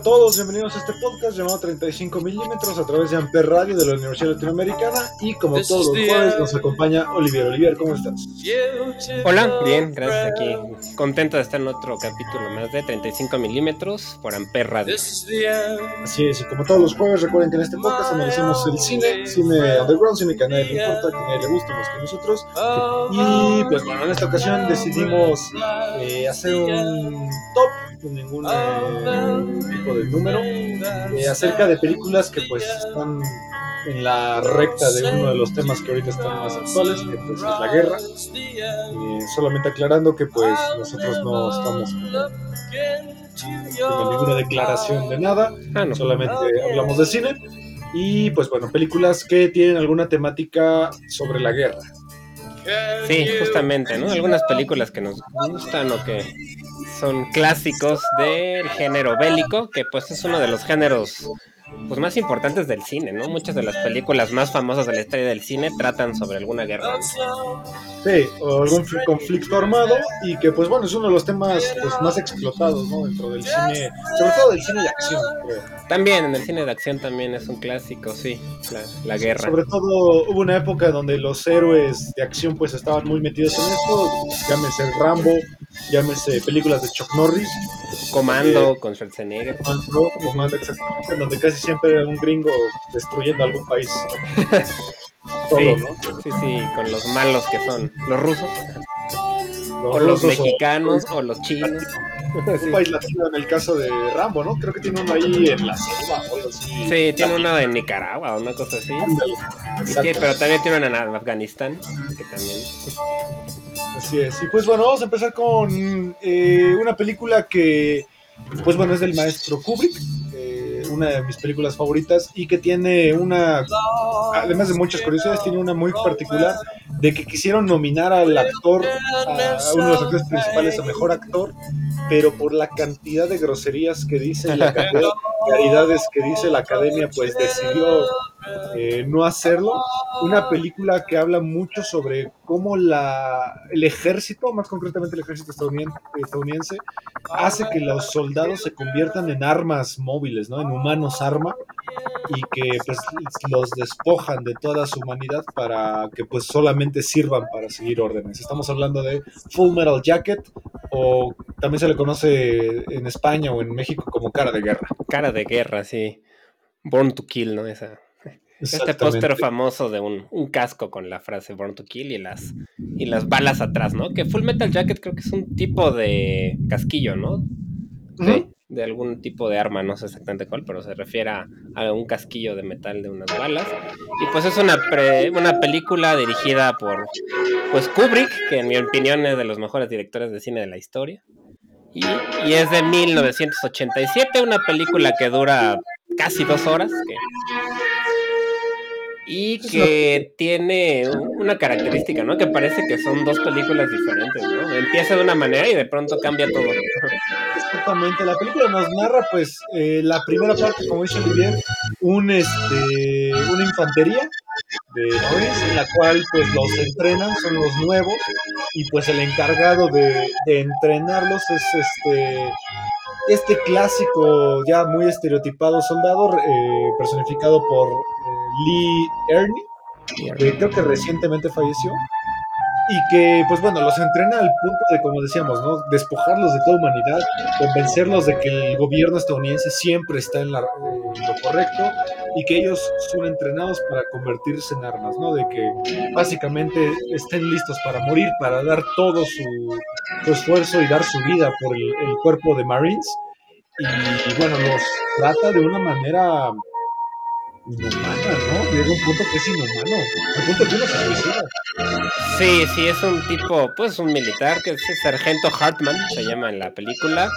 A todos, bienvenidos a este podcast llamado 35 milímetros a través de Amper Radio de la Universidad Latinoamericana y como todos los jueves nos acompaña Olivier. Olivier, ¿cómo estás? Hola, bien, gracias aquí. Contento de estar en otro capítulo más de 35 milímetros por Amper Radio. Así es, y como todos los jueves recuerden que en este podcast analizamos el cine, cine underground, cine que a nadie le importa, que a nadie le gusta más que nosotros. Y pues bueno, en esta ocasión decidimos eh, hacer un top sin ningún eh, tipo de número eh, acerca de películas que pues están en la recta de uno de los temas que ahorita están más actuales, que pues es la guerra. Eh, solamente aclarando que pues nosotros no estamos con ninguna declaración de nada, Ah, no. solamente hablamos de cine. Y pues bueno, películas que tienen alguna temática sobre la guerra. Sí, justamente, ¿no? Algunas películas que nos gustan o que son clásicos del género bélico, que pues es uno de los géneros pues más importantes del cine, ¿no? Muchas de las películas más famosas de la historia del cine tratan sobre alguna guerra. Sí, o algún fl- conflicto armado y que pues bueno, es uno de los temas pues, más explotados, ¿no? Dentro del cine, sobre todo del cine de acción, creo. También en el cine de acción también es un clásico, sí, la, la guerra. Sobre todo hubo una época donde los héroes de acción pues estaban muy metidos en esto, llámese Rambo, llámese películas de Chuck Norris, Comando con Schwarzenegger. Comando, Comando, exactamente, donde casi siempre era un gringo destruyendo algún país. Todo, Sí, ¿no? sí, sí, con los malos que son los rusos, Los o los mexicanos, o los chinos. un país latino en el caso de Rambo, ¿no? Creo que tiene uno ahí en la selva o algo así. Sí, tiene uno en Nicaragua o una cosa así. Ándale, pero también tiene uno en Afganistán, que también. Así es. Y pues bueno, vamos a empezar con eh, una película que, pues bueno, es del maestro Kubrick, eh, una de mis películas favoritas y que tiene una, además de muchas curiosidades, tiene una muy particular de que quisieron nominar al actor, a uno de los actores principales a mejor actor, pero por la cantidad de groserías que dice y la cantidad de vulgaridades que dice la academia, pues decidió eh, no hacerlo. Una película que habla mucho sobre cómo la, el ejército, más concretamente el ejército estadounidense, estadounidense, hace que los soldados se conviertan en armas móviles, ¿no? En humanos arma y que pues los despojan de toda su humanidad para que pues solamente sirvan para seguir órdenes. Estamos hablando de Full Metal Jacket o también se le conoce en España o en México como cara de guerra. Cara de guerra, sí. Born to Kill, ¿no? Esa, este póster famoso de un, un casco con la frase Born to Kill y las, y las balas atrás, ¿no? Que Full Metal Jacket creo que es un tipo de casquillo, ¿no? Sí, de algún tipo de arma, no sé exactamente cuál, pero se refiere a, a un casquillo de metal de unas balas. Y pues es una, pre- una película dirigida por pues Kubrick, que en mi opinión es de los mejores directores de cine de la historia. Y, y es de 1987, una película que dura casi dos horas. que- y que tiene una característica, ¿no? Que parece que son dos películas diferentes, ¿no? Empieza de una manera y de pronto cambia todo. Exactamente, la película nos narra pues eh, la primera parte, como dice Olivier, un, este, una infantería de en la cual pues los entrenan, son los nuevos y pues el encargado de, de entrenarlos es este este clásico ya muy estereotipado soldado eh, personificado por eh, Lee Ernie que creo que recientemente falleció y que, pues bueno, los entrena al punto de, como decíamos, ¿no? despojarlos de toda humanidad, convencerlos de que el gobierno estadounidense siempre está en, la- lo correcto y que ellos son entrenados para convertirse en armas, ¿no? De que básicamente estén listos para morir, para dar todo su, esfuerzo y dar su vida por el, cuerpo de Marines. Y, bueno, los trata de una manera inhumana, ¿no? Llega un punto que es inhumano, al punto que uno se suicida. Sí, sí, es un tipo, pues un militar, que es el sargento Hartman, se llama en la película,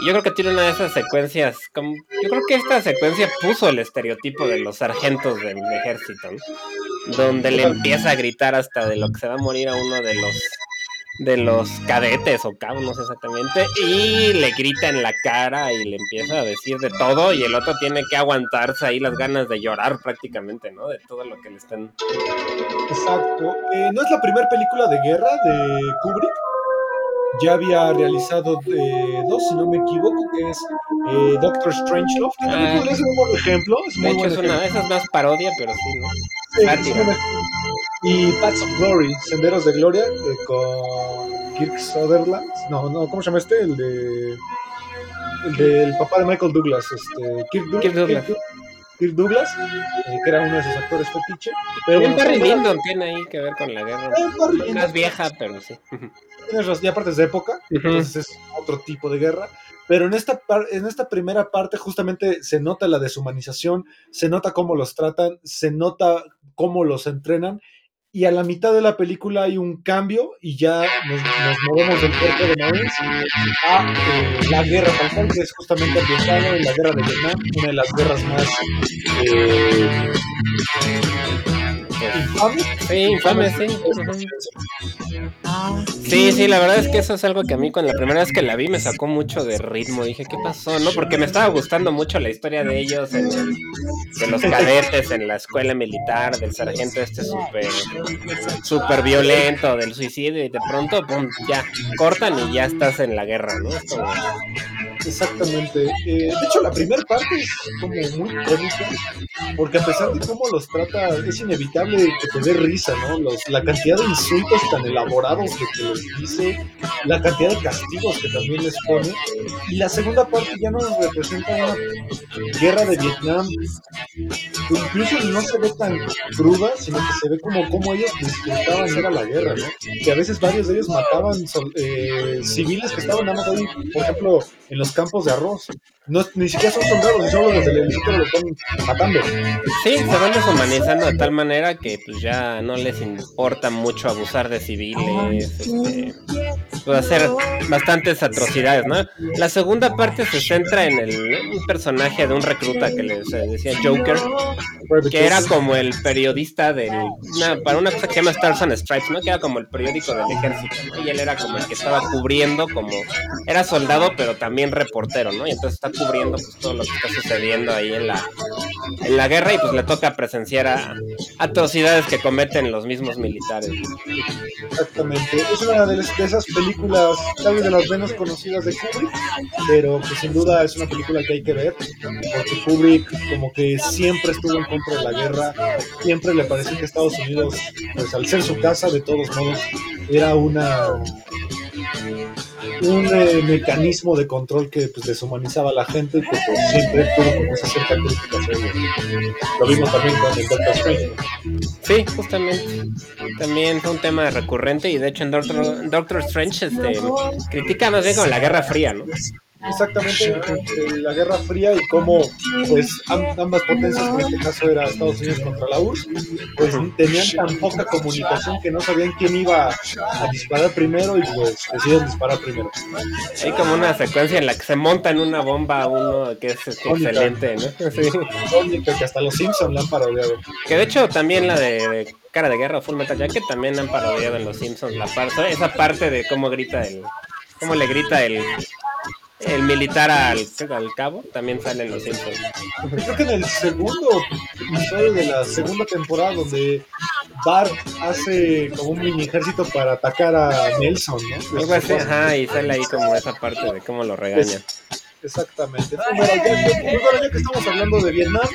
yo creo que tiene una de esas secuencias. Como, yo creo que esta secuencia puso el estereotipo de los sargentos del ejército, donde le empieza a gritar hasta de lo que se va a morir a uno de los de los cadetes o cabos, no sé exactamente, y le grita en la cara y le empieza a decir de todo y el otro tiene que aguantarse ahí las ganas de llorar prácticamente, ¿no? De todo lo que le están... Exacto. Eh, ¿No es la primera película de guerra de Kubrick? ya había realizado eh, dos, si no me equivoco, que es eh, Doctor Strangelove, que ah, es un buen ejemplo. Es muy de hecho, es una de esas más parodia, pero sí, ¿no? Y Paths of Glory, Senderos de Gloria, eh, con Kirk Sutherland. No, no, ¿cómo se llama este? El de. El del papá de Michael Douglas, este, Kirk, Kirk Douglas. Kirk Douglas, eh, que era uno de sus actores fetiche. Pero un Barry Lyndon tiene ahí que ver con la guerra. Más vieja, pero sí. Tienes razón, ya aparte es de época, entonces es otro tipo de guerra. Pero en esta, en esta primera parte justamente se nota la deshumanización, se nota cómo los tratan, se nota cómo los entrenan y a la mitad de la película hay un cambio y ya nos, movemos del cuerpo de Marines a eh, la guerra tal que es justamente ambientada en la guerra de Vietnam, una de las guerras más eh, Sí, infame, sí. Sí, sí, la verdad es que eso es algo que a mí con la primera vez que la vi me sacó mucho de ritmo. Dije, ¿qué pasó? ¿No? Porque me estaba gustando mucho la historia de ellos, de los cadetes en la escuela militar, del sargento este súper super violento, del suicidio, y de pronto, pum, ya, cortan y ya estás en la guerra, ¿no? Exactamente. Eh, de hecho, la primera parte es como muy cómica, porque a pesar de cómo los trata, es inevitable que te dé risa, ¿no? Los, la cantidad de insultos tan elaborados que les dice, la cantidad de castigos que también les pone. Y la segunda parte ya nos representa una guerra de Vietnam, incluso no se ve tan cruda, sino que se ve como, como ellos disfrutaban ir a la guerra, ¿no? Que a veces varios de ellos mataban eh, civiles que estaban nada más ahí, por ejemplo, en los campos de arroz. No, ni siquiera son soldados, ni solo desde el helicóptero lo están matando. Sí, se van deshumanizando de tal manera que pues ya no les importa mucho abusar de civiles, este, pues, hacer bastantes atrocidades, ¿no? La segunda parte se centra en el un personaje de un recluta que les decía Joker, que era como el periodista del para una cosa que se llama Stars and Stripes, ¿no? Que era como el periódico del ejército, ¿no? Y él era como el que estaba cubriendo como era soldado, pero también reportero, ¿no? Y entonces está cubriendo pues todo lo que está sucediendo ahí en la en la guerra y pues le toca presenciar a, atrocidades que cometen los mismos militares. Exactamente. Es una de, esas películas, tal vez de las menos conocidas de Kubrick, pero pues sin duda es una película que hay que ver, porque Kubrick como que siempre estuvo en contra de la guerra, siempre le pareció que Estados Unidos, pues al ser su casa, de todos modos, era una un eh, mecanismo de control que pues, deshumanizaba a la gente y que pues, siempre tuvo como esa cierta Lo vimos también con el Doctor Strange. Sí, justamente. También fue un tema recurrente y de hecho en Doctor, Doctor Strange este, critica más bien con la Guerra Fría, ¿no? Exactamente la Guerra Fría y cómo pues ambas potencias, en este caso era Estados Unidos contra la URSS, pues tenían tan poca comunicación que no sabían quién iba a disparar primero y pues decidieron disparar primero. Hay como una secuencia en la que se monta en una bomba uno que es excelente, ¿no? Sí. que hasta los Simpsons la han parodiado. Que de hecho también la de, Cara de Guerra Full Metal Jacket también han parodiado en los Simpsons la parte, esa parte de cómo grita el cómo le grita el el militar al, al cabo también sale en los Simpsons. Creo que en el segundo episodio de la segunda temporada donde Bart hace como un mini ejército para atacar a Nelson, ¿no? Algo así, ajá, y sale ahí como esa parte de cómo lo regaña. Exactamente. Bueno, ya, que estamos hablando de Vietnam,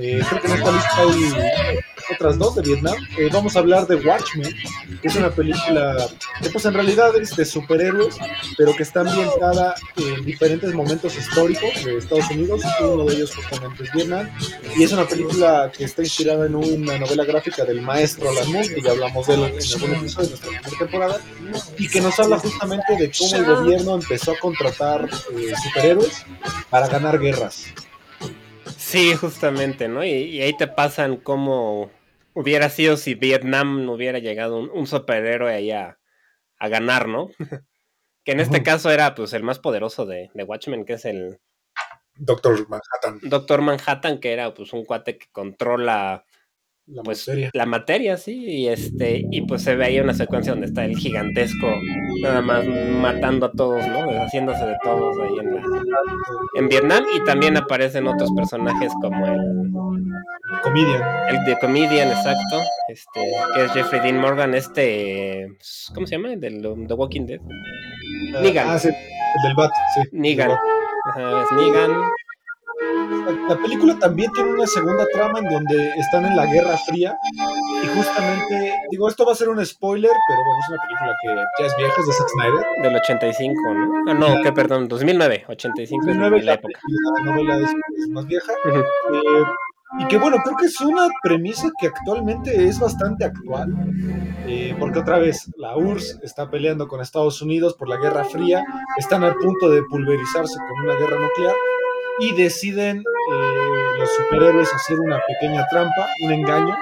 eh, creo que en esta lista hay otras dos de Vietnam. Eh, vamos a hablar de Watchmen, que es una película que pues en realidad es de superhéroes, pero que está ambientada en diferentes momentos históricos de Estados Unidos, uno de ellos justamente es Vietnam, y es una película que está inspirada en una novela gráfica del maestro Alan Moore, que ya hablamos de él en algún episodio de nuestra primera temporada, y que nos habla justamente de cómo el gobierno empezó a contratar eh, superhéroes para ganar guerras. Sí, justamente, ¿no? Y, ahí te pasan cómo hubiera sido si Vietnam no hubiera llegado un, superhéroe ahí a, ganar, ¿no? que en este caso era pues el más poderoso de, de Watchmen, que es el Doctor Manhattan. Doctor Manhattan, que era pues un cuate que controla la pues, materia. La materia, sí, y este, y pues se ve ahí una secuencia donde está el gigantesco nada más matando a todos, ¿no? Deshaciéndose de todos ahí en, la, en Vietnam, y también aparecen otros personajes como el Comedian. El de Comedian, exacto. Este, que es Jeffrey Dean Morgan, este. ¿Cómo se llama? El del The Walking Dead. Uh, Negan. Ah, sí, el del Bat, sí. Negan. Ajá, es Negan. La película también tiene una segunda trama en donde están en la Guerra Fría y justamente, digo, esto va a ser un spoiler, pero bueno, es una película que ya es vieja, es de Zack Snyder. Del 85, ¿no? Ah, no, que perdón, 2009, 85 2009, es la, época. La novela es, más vieja. eh, y que bueno, creo que es una premisa que actualmente es bastante actual, eh, porque otra vez la URSS está peleando con Estados Unidos por la Guerra Fría, están al punto de pulverizarse con una guerra nuclear y deciden eh, los superhéroes hacer una pequeña trampa, un engaño,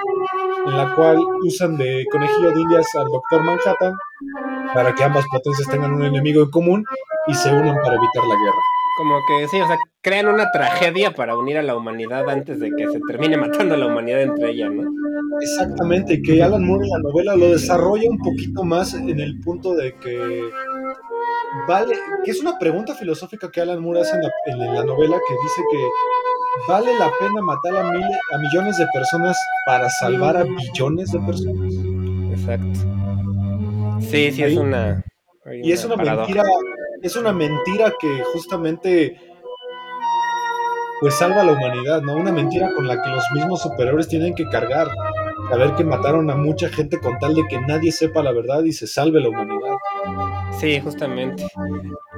en la cual usan de conejillo de indias al Doctor Manhattan para que ambas potencias tengan un enemigo en común y se unan para evitar la guerra. Como que sí, o sea, crean una tragedia para unir a la humanidad antes de que se termine matando a la humanidad entre ellas, ¿no? Exactamente, que Alan Moore en la novela lo desarrolla un poquito más en el punto de que vale, que es una pregunta filosófica que Alan Moore hace en la, novela que dice que vale la pena matar a, a millones de personas para salvar a billones de personas. Exacto. Sí, sí, es una... Y es una mentira es una mentira que justamente pues salva a la humanidad, ¿no? Una mentira con la que los mismos superhéroes tienen que cargar. Saber que mataron a mucha gente con tal de que nadie sepa la verdad y se salve la humanidad. Sí, justamente.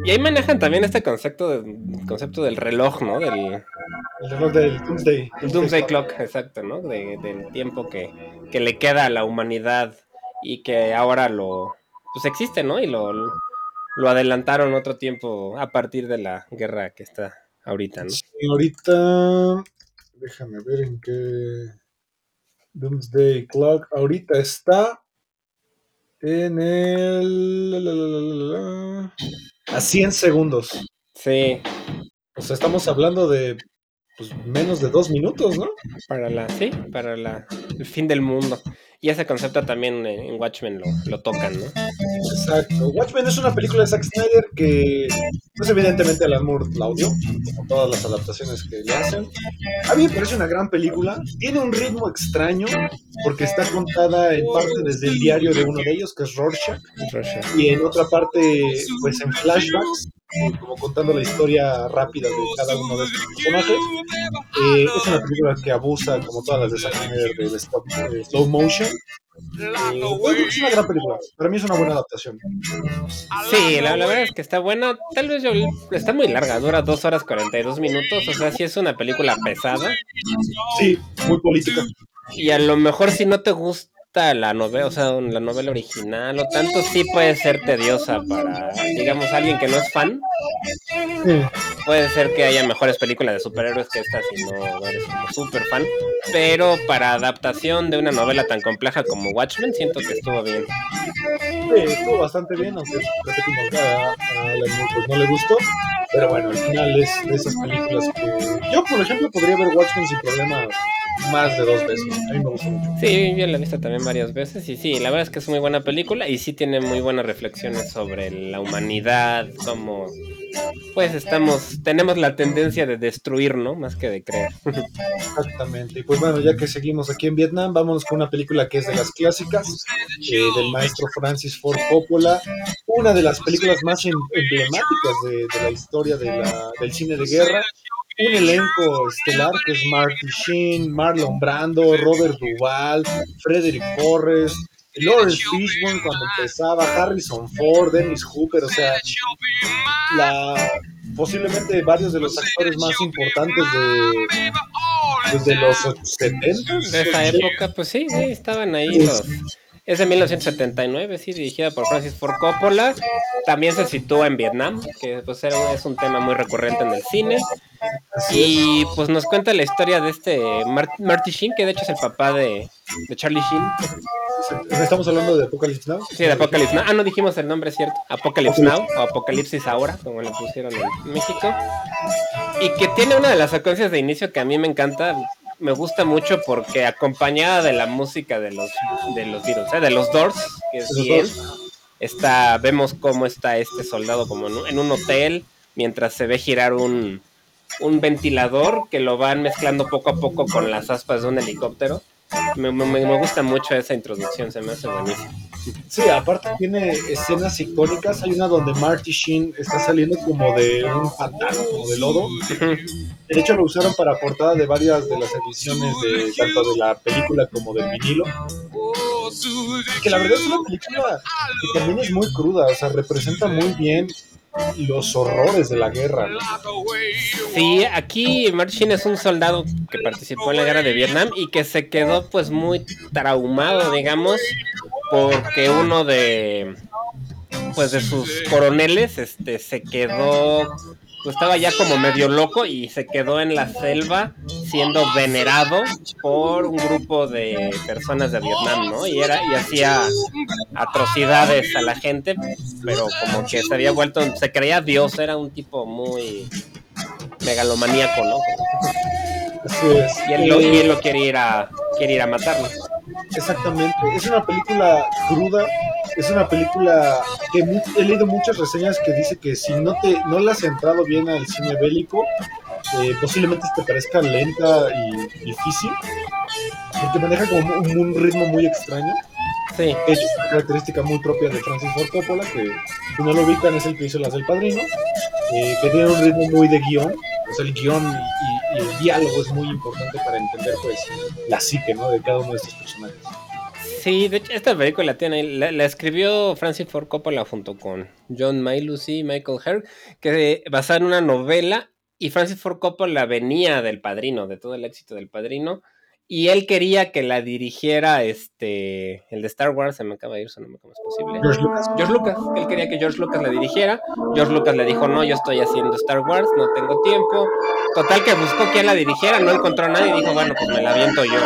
Y ahí manejan también este concepto, de, concepto del reloj, ¿no? Del, el reloj del Doomsday. El Doomsday Clock, exacto, ¿no? del tiempo que, que, le queda a la humanidad y que ahora lo... Pues existe, ¿no? Y lo, lo adelantaron otro tiempo a partir de la guerra que está ahorita, ¿no? Sí, ahorita, déjame ver en qué Doomsday Clock, ahorita está en el... a 100 segundos. Sí. O sea, estamos hablando de pues, menos de dos minutos, ¿no? Para la, sí, para la, el fin del mundo. Y ese concepto también en Watchmen lo, lo tocan, ¿no? Exacto. Watchmen es una película de Zack Snyder que, pues evidentemente Alan Moore la odió, como todas las adaptaciones que le hacen. A mí me parece una gran película. Tiene un ritmo extraño porque está contada en parte desde el diario de uno de ellos, que es Rorschach, y en otra parte, pues en flashbacks, como contando la historia rápida de cada uno de estos personajes. Eh, es una película que abusa, como todas las de Zack Snyder, de, de slow motion es una gran película. Para mí es una buena adaptación. Sí, la, verdad es que está buena. Tal vez yo, está muy larga, dura 2 horas 42 minutos. O sea, sí es una película pesada. Sí, muy política. Y a lo mejor si no te gusta la novela, o sea, la novela original o tanto, sí puede ser tediosa para, digamos, alguien que no es fan. Puede ser que haya mejores películas de superhéroes que estas si no eres un super fan. Pero para adaptación de una novela tan compleja como Watchmen, siento que estuvo bien. Sí, estuvo bastante bien, aunque repetimos, a, a pues no le gustó. Pero bueno, al final es de esas películas que yo, por ejemplo, podría ver Watchmen sin problema más de dos veces. A mí me gusta mucho. Sí, yo la he visto también varias veces y sí, la verdad es que es muy buena película y sí tiene muy buenas reflexiones sobre la humanidad, cómo pues estamos, tenemos la tendencia de destruir, ¿no? Más que de crear. Exactamente. Y pues bueno, ya que seguimos aquí en Vietnam, vámonos con una película que es de las clásicas, eh, del maestro Francis Ford Coppola, una de las películas más em, emblemáticas de, la historia del cine de guerra, un elenco estelar que es Marty Sheen, Marlon Brando, Robert Duvall, Frederick Forrest, Lawrence Fishburne cuando empezaba, Harrison Ford, Dennis Hooper, o sea, la, posiblemente varios de los actores más importantes de, pues, de los 70 De esa época, pues sí, sí, estaban ahí los... Es de 1979, sí, dirigida por Francis Ford Coppola. También se sitúa en Vietnam, que pues era, es un tema muy recurrente en el cine. Y pues nos cuenta la historia de este Marty Sheen, que de hecho es el papá de, de Charlie Sheen. ¿Estamos hablando de Apocalypse Now? Sí, de Apocalypse Now. Ah, no dijimos el nombre, ¿cierto? Apocalypse Now o Apocalipsis Ahora, como le pusieron en México. Y que tiene una de las secuencias de inicio que a mí me encanta, me gusta mucho porque acompañada de la música de los de los virus, ¿eh? de los Doors, que es bien, está, vemos cómo está este soldado como en un hotel mientras se ve girar un, un ventilador que lo van mezclando poco a poco con las aspas de un helicóptero. Me, me, me gusta mucho esa introducción, se me hace buenísimo. Sí, aparte tiene escenas icónicas. Hay una donde Marty Sheen está saliendo como de un pantano, como de lodo. De hecho, lo usaron para portada de varias de las ediciones de tanto de la película como del vinilo. Que la verdad es una película que también es muy cruda, o sea, representa muy bien los horrores de la guerra. Sí, aquí Martin es un soldado que participó en la guerra de Vietnam y que se quedó pues muy traumado, digamos, porque uno de pues de sus coroneles este se quedó pues estaba ya como medio loco y se quedó en la selva siendo venerado por un grupo de personas de Vietnam, ¿no? Y era y hacía atrocidades a la gente, pero como que se había vuelto, se creía Dios, era un tipo muy megalomaníaco, ¿no? Así es. Y él, lo, y él lo quiere ir a quiere ir a matarlo. Exactamente. Es una película cruda. Es una película que he leído muchas reseñas que dice que si no te no le has entrado bien al cine bélico, eh, posiblemente te parezca lenta y difícil. Porque maneja como un, un ritmo muy extraño. Sí. Es una característica muy propia de Francis Ford Coppola, que si no lo ubican es el que hizo las del Padrino, eh, que tiene un ritmo muy de guion, sea, el guion y, el diálogo es muy importante para entender pues la psique ¿no? de cada uno de estos personajes. Sí, de hecho, esta película tiene, la, la, escribió Francis Ford Coppola junto con John Lucy y Michael Herr, que basada en una novela, y Francis Ford Coppola venía del Padrino, de todo el éxito del Padrino, y él quería que la dirigiera este el de Star Wars, se me acaba de ir su nombre, ¿cómo es posible? George Lucas. George Lucas, él quería que George Lucas la dirigiera. George Lucas le dijo, no, yo estoy haciendo Star Wars, no tengo tiempo. Total que buscó quien la dirigiera, no encontró a nadie y dijo, bueno, pues me la aviento yo.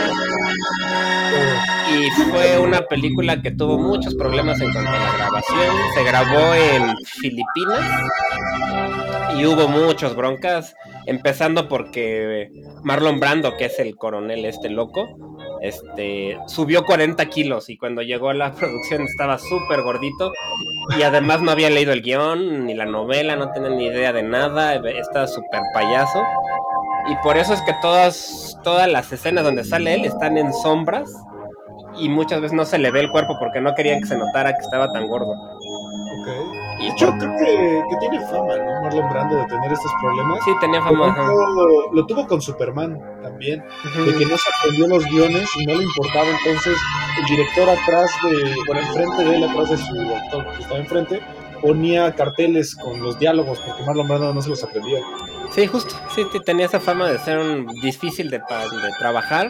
Y fue una película que tuvo muchos problemas en cuanto a la grabación. Se grabó en Filipinas y hubo muchos broncas, empezando porque Marlon Brando, que es el coronel este loco, este, subió 40 kilos y cuando llegó a la producción estaba súper gordito y además no había leído el guion ni la novela, no tenía ni idea de nada, estaba súper payaso y por eso es que todas, todas las escenas donde sale él están en sombras y muchas veces no se le ve el cuerpo porque no querían que se notara que estaba tan gordo. Y yo creo que, que, tiene fama, ¿no? Marlon Brando de tener estos problemas. Sí, tenía fama. Lo, lo, tuvo con Superman también, uh -huh. de que no se aprendió los guiones y no le importaba. Entonces, el director atrás de, bueno, enfrente de él, atrás de su actor que estaba enfrente, ponía carteles con los diálogos porque Marlon Brando no se los aprendía. Sí, justo, sí, tenía esa fama de ser un difícil de, de trabajar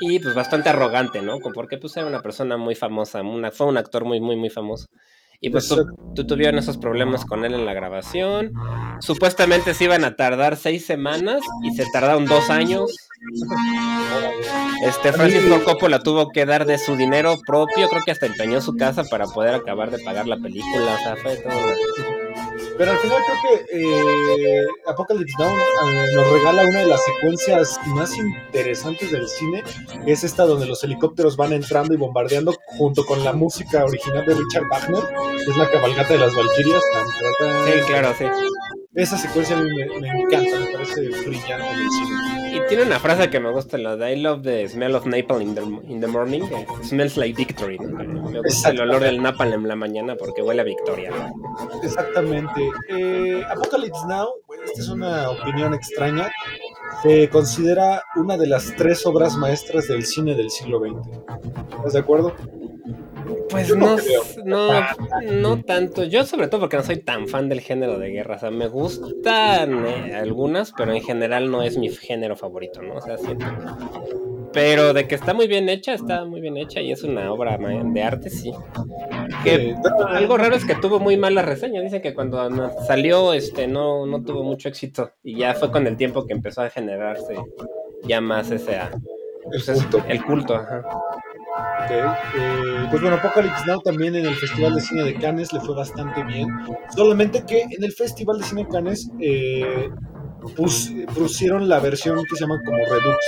y pues bastante arrogante, ¿no? Porque pues era una persona muy famosa, una, fue un actor muy, muy, muy famoso. Y pues tu, tu, tuvieron esos problemas con él en la grabación. Supuestamente se iban a tardar seis semanas y se tardaron dos años. Este Francis Ford Coppola tuvo que dar de su dinero propio, creo que hasta empeñó su casa para poder acabar de pagar la película. O sea, fue todo. Pero al final creo que eh, Apocalypse Now eh, nos regala una de las secuencias más interesantes del cine, es esta donde los helicópteros van entrando y bombardeando junto con la música original de Richard Wagner, que es la cabalgata de las Valquirias. Sí, claro, sí. Esa secuencia a mí me, me encanta, me parece brillante en el cine. Y tiene una frase que me gusta, la de I love the smell of napalm in the, in the morning. Smells like victory. Me gusta el olor del napalm en la mañana porque huele a victoria. Exactamente. Eh, Apocalypse Now, esta es una opinión extraña, se considera una de las tres obras maestras del cine del siglo XX. ¿Estás de acuerdo? Pues no, no, no, tanto. Yo sobre todo porque no soy tan fan del género de guerra. O sea, me gustan eh, algunas, pero en general no es mi género favorito, ¿no? O sea, siento. Pero de que está muy bien hecha, está muy bien hecha y es una obra de arte, sí. Que algo raro es que tuvo muy mala reseña. Dicen que cuando salió, este, no, no tuvo mucho éxito. Y ya fue con el tiempo que empezó a generarse ya más ese ah, el pues culto. El culto, ajá. Eh, pues bueno, Apocalypse Now también en el Festival de Cine de Cannes le fue bastante bien. Solamente que en el Festival de Cine de Cannes eh, pusieron la versión que se llama como Redux.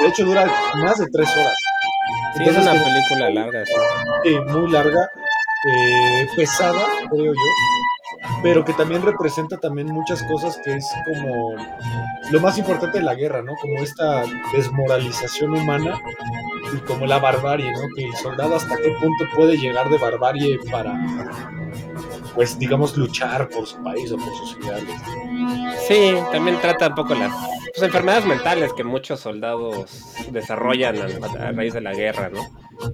De hecho, dura más de tres horas. Sí, es una película larga, sí. muy larga, eh, pesada, creo yo, pero que también representa también muchas cosas que es como lo más importante de la guerra, ¿no? Como esta desmoralización humana y como la barbarie, ¿no? Que el soldado hasta qué punto puede llegar de barbarie para, pues, digamos, luchar por su país o por sus ciudades. Sí, también trata un poco las pues, enfermedades mentales que muchos soldados desarrollan a, raíz de la guerra, ¿no?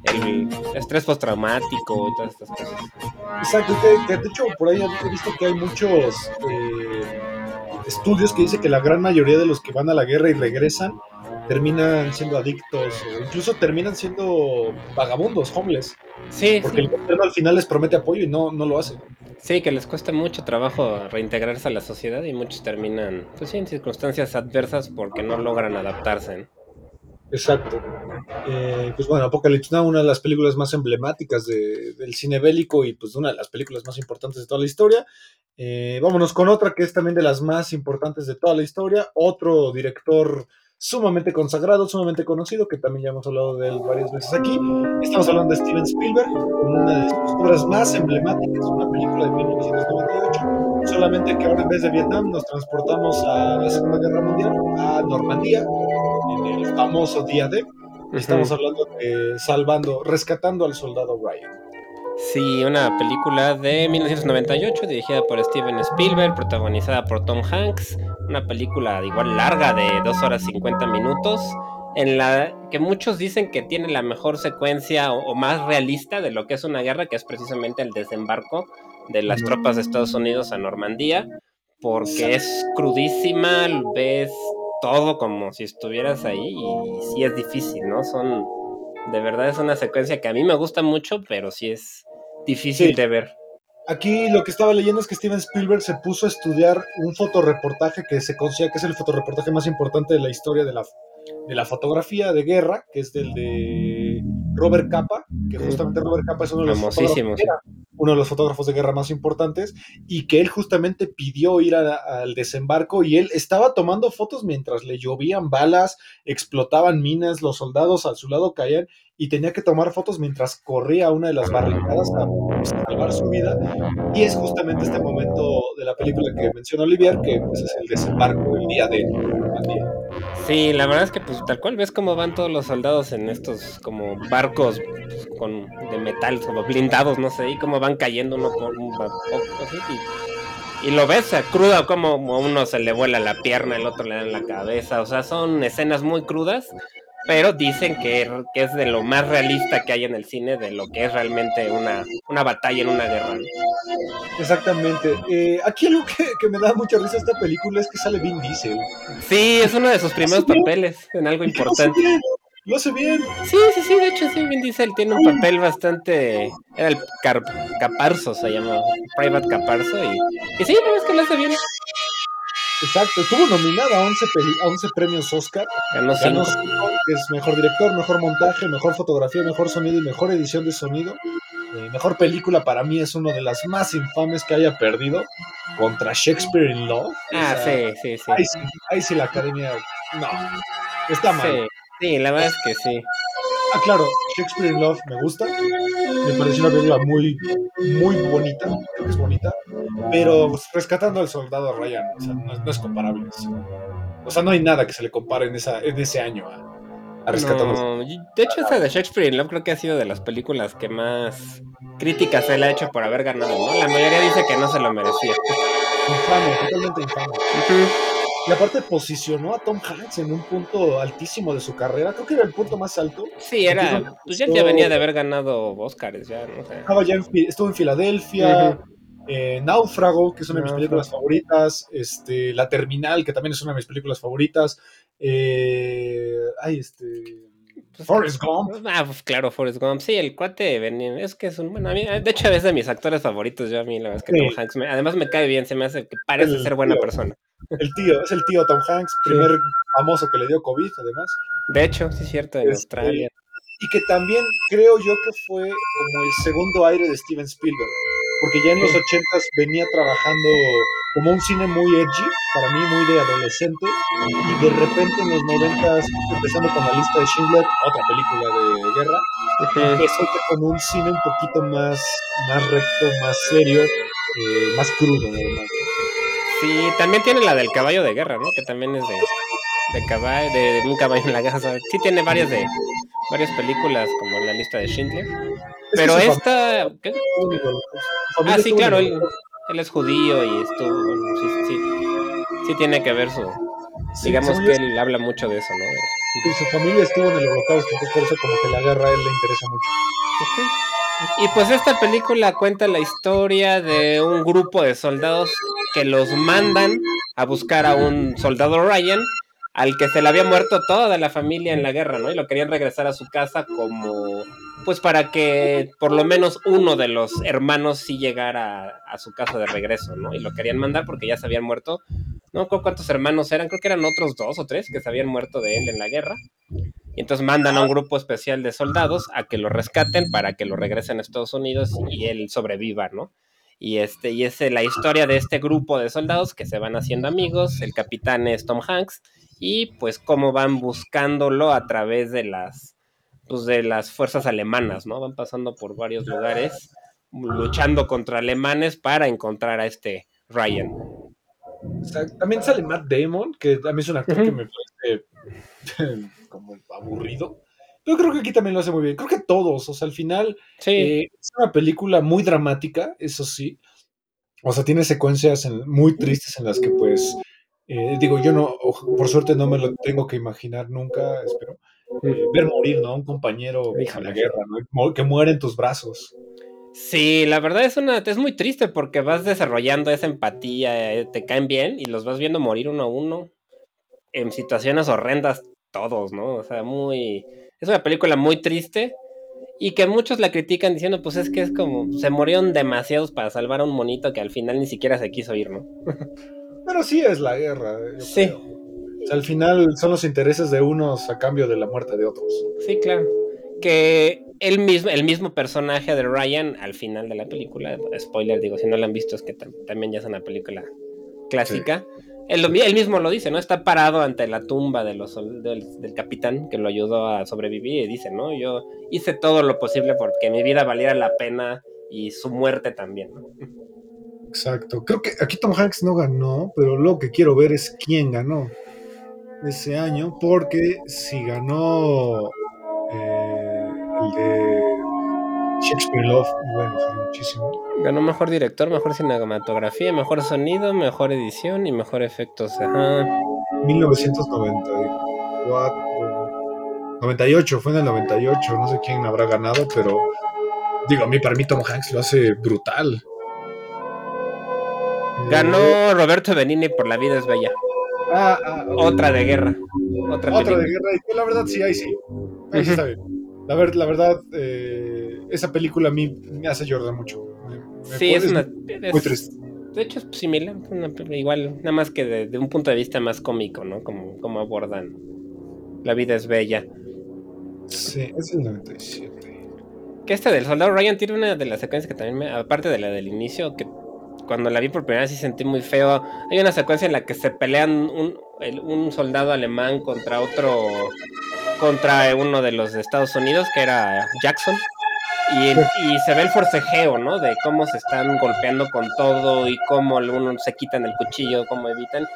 El estrés postraumático y todas estas cosas. Exacto, que, de hecho por ahí he visto que hay muchos eh, estudios que dicen que la gran mayoría de los que van a la guerra y regresan terminan siendo adictos o incluso terminan siendo vagabundos, homeless. Sí. Porque el gobierno al final les promete apoyo y no, no lo hace. Sí, que les cuesta mucho trabajo reintegrarse a la sociedad y muchos terminan, pues en circunstancias adversas porque no logran adaptarse. Exacto. Eh, pues bueno, Apocalypse Now, una de las películas más emblemáticas del cine bélico y pues una de las películas más importantes de toda la historia. Eh, vámonos con otra que es también de las más importantes de toda la historia. Otro director sumamente consagrado, sumamente conocido, que también ya hemos hablado de él varias veces aquí. Estamos hablando de Steven Spielberg, con una de sus obras más emblemáticas, una película de 1998, solamente que ahora en vez de Vietnam nos transportamos a la Segunda Guerra Mundial, a Normandía, en el famoso día D. Estamos hablando de salvando, rescatando al soldado Ryan. Sí, una película de 1998 dirigida por Steven Spielberg, protagonizada por Tom Hanks. Una película igual larga de 2 horas 50 minutos, en la que muchos dicen que tiene la mejor secuencia o, más realista de lo que es una guerra, que es precisamente el desembarco de las tropas de Estados Unidos a Normandía, porque es crudísima, ves todo como si estuvieras ahí y sí es difícil, ¿no? Son de verdad es una secuencia que a mí me gusta mucho, pero sí es difícil de ver. Aquí lo que estaba leyendo es que Steven Spielberg se puso a estudiar un fotoreportaje que se considera que es el fotoreportaje más importante de la historia de la, de la fotografía de guerra, que es del de Robert Capa, que justamente Robert Capa es uno de los uno de los fotógrafos de guerra más importantes, y que él justamente pidió ir al desembarco y él estaba tomando fotos mientras le llovían balas, explotaban minas, los soldados a su lado caían y tenía que tomar fotos mientras corría una de las barricadas para salvar su vida. Y es justamente este momento de la película que menciona Olivier, que pues, es el desembarco, el día de. Sí, la verdad es que pues tal cual ves cómo van todos los soldados en estos como barcos pues, con de metal, como blindados, no sé, y cómo van cayendo uno por un así, y, lo ves crudo, como a uno se le vuela la pierna, el otro le da en la cabeza, o sea, son escenas muy crudas, pero dicen que, que, es de lo más realista que hay en el cine, de lo que es realmente una, una batalla en una guerra. Exactamente. Eh, aquí algo que, que, me da mucha risa esta película es que sale Vin Diesel. Sí, es uno de sus primeros papeles en algo importante. Lo hace bien. Sí, sí, sí, de hecho sí, Vin Diesel tiene un papel bastante... Era el Caparzo, se llama, Private Caparzo, y, y sí, no es que lo hace bien. Exacto, estuvo nominada a 11, a 11 premios Oscar. Ganó 5. Es mejor director, mejor montaje, mejor fotografía, mejor sonido y mejor edición de sonido. Eh, mejor película para mí es una de las más infames que haya perdido contra Shakespeare in Love. Ah, sí, sí, sí. Ahí, sí. la academia. No, está mal. sí, la verdad es que sí. Ah, claro, Shakespeare in Love me gusta. Me parece una película muy, muy bonita. Creo que es bonita. Pero pues, rescatando al soldado Ryan, o sea, no, es comparable. O sea, no hay nada que se le compare en, esa, en ese año a, Rescatando. de hecho, esa de Shakespeare in Love creo que ha sido de las películas que más críticas se le ha hecho por haber ganado, ¿no? La mayoría dice que no se lo merecía. Infame, totalmente infame. Y aparte posicionó a Tom Hanks en un punto altísimo de su carrera. Creo que era el punto más alto. Sí, era. Pues ya, ya venía de haber ganado Oscars, ya, no sé. Estaba ya en, estuvo en Filadelfia. Eh, Náufrago, que es una de mis películas favoritas, este, La Terminal, que también es una de mis películas favoritas, eh, ay, este, pues, Forrest Gump. Ah, pues claro, Forrest Gump. Sí, el cuate es que es un bueno, a mí, de hecho es de mis actores favoritos, yo a mí la verdad es que Tom Hanks, además me cae bien, se me hace que parece ser buena persona. El tío, es el tío Tom Hanks, primer famoso que le dio COVID, además. De hecho, sí es cierto, en este, Australia. Y que también creo yo que fue como el segundo aire de Steven Spielberg porque ya en los ochentas venía trabajando como un cine muy edgy, para mí muy de adolescente, y de repente en los noventas, empezando con la lista de Schindler, otra película de guerra, empezó con un cine un poquito más, más recto, más serio, eh, más crudo además. Sí, también tiene la del caballo de guerra, ¿no? Que también es de, de caballo, de, un caballo en la casa. Sí tiene varias de varias películas como la lista de Schindler. Pero esta. ¿qué? Ah, sí, claro, él, es judío y esto. sí, sí, sí, tiene que ver su. digamos que él habla mucho de eso, ¿no? su familia estuvo en el holocausto, entonces por eso, como que la guerra a él le interesa mucho. Y pues esta película cuenta la historia de un grupo de soldados que los mandan a buscar a un soldado Ryan al que se le había muerto toda la familia en la guerra, ¿no? Y lo querían regresar a su casa como, pues para que por lo menos uno de los hermanos sí llegara a, su casa de regreso, ¿no? Y lo querían mandar porque ya se habían muerto, no cuántos hermanos eran, creo que eran otros dos o tres que se habían muerto de él en la guerra. Y entonces mandan a un grupo especial de soldados a que lo rescaten para que lo regresen a Estados Unidos y él sobreviva, ¿no? Y, este, y es la historia de este grupo de soldados que se van haciendo amigos. El capitán es Tom Hanks y pues cómo van buscándolo a través de las pues de las fuerzas alemanas, ¿no? Van pasando por varios lugares luchando contra alemanes para encontrar a este Ryan. también sale Matt Damon, que también es un actor que me parece como aburrido. Yo creo que aquí también lo hace muy bien. Creo que todos, o sea, al final eh, es una película muy dramática, eso sí. O sea, tiene secuencias muy tristes en las que pues eh, digo, yo no, por suerte no me lo tengo que imaginar nunca, espero, eh, ver morir, ¿no? Un compañero en la guerra, ¿no? Que muere en tus brazos. Sí, la verdad es una, es muy triste porque vas desarrollando esa empatía, te caen bien y los vas viendo morir uno a uno en situaciones horrendas todos, ¿no? O sea, muy, es una película muy triste y que muchos la critican diciendo, pues es que es como, se murieron demasiados para salvar a un monito que al final ni siquiera se quiso ir, ¿no? Pero sí es la guerra. sí. al final son los intereses de unos a cambio de la muerte de otros. Sí, claro. Que el mismo, el mismo personaje de Ryan al final de la película, spoiler, digo, si no la han visto es que también ya es una película clásica. Él, mismo lo dice, ¿no? Está parado ante la tumba del, capitán que lo ayudó a sobrevivir y dice, ¿no? Yo hice todo lo posible porque mi vida valiera la pena y su muerte también, ¿no? Exacto. Creo que aquí Tom Hanks no ganó, pero lo que quiero ver es quién ganó ese año, porque si ganó eh, el de Shakespeare Love, bueno, fue muchísimo. Ganó mejor director, mejor cinematografía, mejor sonido, mejor edición y mejor efectos. Ajá. 1994. 98, fue en el 98, no sé quién habrá ganado, pero digo, a mí para mí Tom Hanks lo hace brutal. Ganó Roberto Benini por La vida es bella. Ah, ah, Otra de guerra. Otra, de guerra. Y la verdad, sí, ahí sí. Ahí sí está bien. La, la verdad, eh, esa película a mí me hace llorar mucho. sí, es, una. muy triste. De hecho, es similar. igual, nada más que de, un punto de vista más cómico, ¿no? Como, como abordan. La vida es bella. Sí, es el 97. Que esta del soldado Ryan tiene una de las secuencias que también me. Aparte de la del inicio, que cuando la vi por primera vez sí sentí muy feo. Hay una secuencia en la que se pelean un, un soldado alemán contra otro, contra uno de los de Estados Unidos, que era Jackson. Y, se ve el forcejeo, ¿no? De cómo se están golpeando con todo y cómo algunos se quitan el cuchillo, cómo evitan.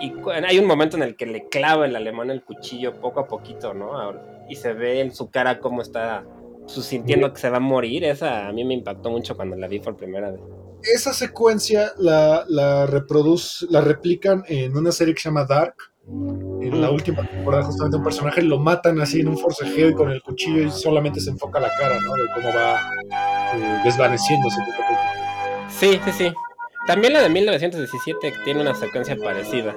Y hay un momento en el que le clava el alemán el cuchillo poco a poquito, ¿no? Y se ve en su cara cómo está sintiendo que se va a morir, esa a mí me impactó mucho cuando la vi por primera vez. Esa secuencia la, la, reproduce, la replican en una serie que se llama Dark. En la última temporada, justamente un personaje lo matan así en un forcejeo y con el cuchillo y solamente se enfoca la cara, ¿no? De cómo va eh, desvaneciéndose Sí, sí, sí. También la de 1917 tiene una secuencia parecida.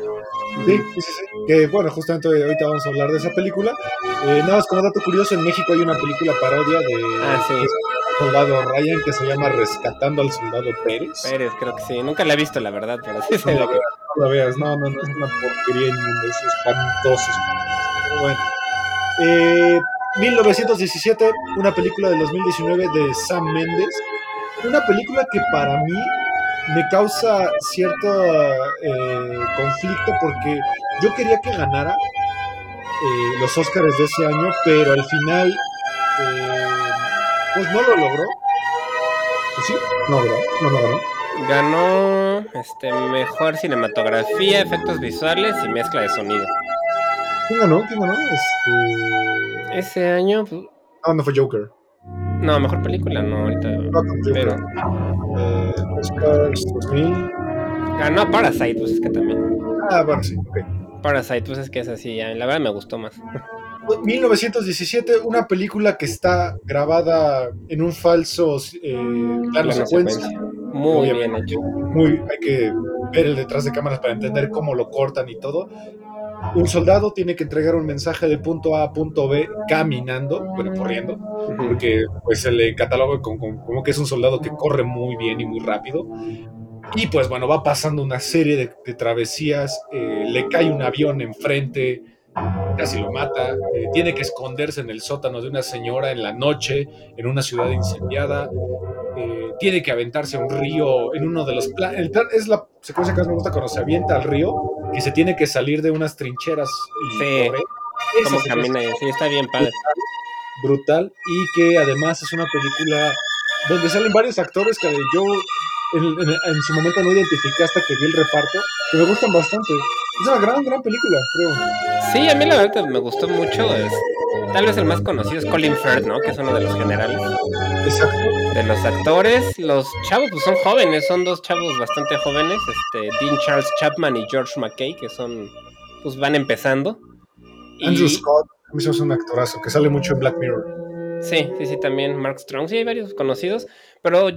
Sí, sí, sí. Que bueno, justamente ahorita vamos a hablar de esa película. Eh, nada más como dato curioso, en México hay una película parodia de ah, sí. Soldado Ryan que se llama Rescatando al soldado Pérez. Pérez, creo que sí. Nunca la he visto, la verdad, pero sí sé no, que... no la veas, no, no, no, es una porquería es espantoso. Pero bueno. Eh, 1917, una película del 2019 de Sam Mendes. Una película que para mí me causa cierto eh, conflicto porque yo quería que ganara eh, los Oscars de ese año, pero al final eh, pues no lo logró. ¿Pues sí? No, ¿verdad? No lo ganó. Este, mejor cinematografía, efectos visuales y mezcla de sonido. ¿Quién ganó? ¿Quién ganó? Este... Ese año. Pues... Ah, no fue Joker. No, mejor película no, ahorita. No, pero. Eh, Oscars 2000. Ganó Parasite, pues es que también. Ah, bueno, sí, ok. Parasite, pues es que es así, ya. la verdad me gustó más. 1917, una película que está grabada en un falso eh, plano secuencia. Muy bien hecho. Muy, hay que ver el detrás de cámaras para entender cómo lo cortan y todo. Un soldado tiene que entregar un mensaje de punto A a punto B caminando, bueno, corriendo, porque pues se le cataloga como, que es un soldado que corre muy bien y muy rápido. Y pues bueno, va pasando una serie de, travesías, eh, le cae un avión enfrente, casi lo mata, eh, tiene que esconderse en el sótano de una señora en la noche, en una ciudad incendiada, eh, tiene que aventarse a un río en uno de los planes. El plan es la secuencia que más me gusta cuando se avienta al río, que se tiene que salir de unas trincheras. Y sí, como camina, sí, está bien padre. Brutal, y que además es una película donde salen varios actores que yo en, su momento no identifiqué hasta que vi el reparto, que me gustan bastante. Es una gran, gran película, creo. Sí, a mí la verdad me gustó mucho. Es, tal vez el más conocido es Colin Firth, ¿no? Que es uno de los generales. Exacto. De los actores, los chavos pues son jóvenes, son dos chavos bastante jóvenes, este Dean Charles Chapman y George McKay, que son, pues van empezando. Andrew Scott, a mí es un actorazo, que sale mucho en Black Mirror. Sí, sí, sí, también Mark Strong, sí hay varios conocidos, pero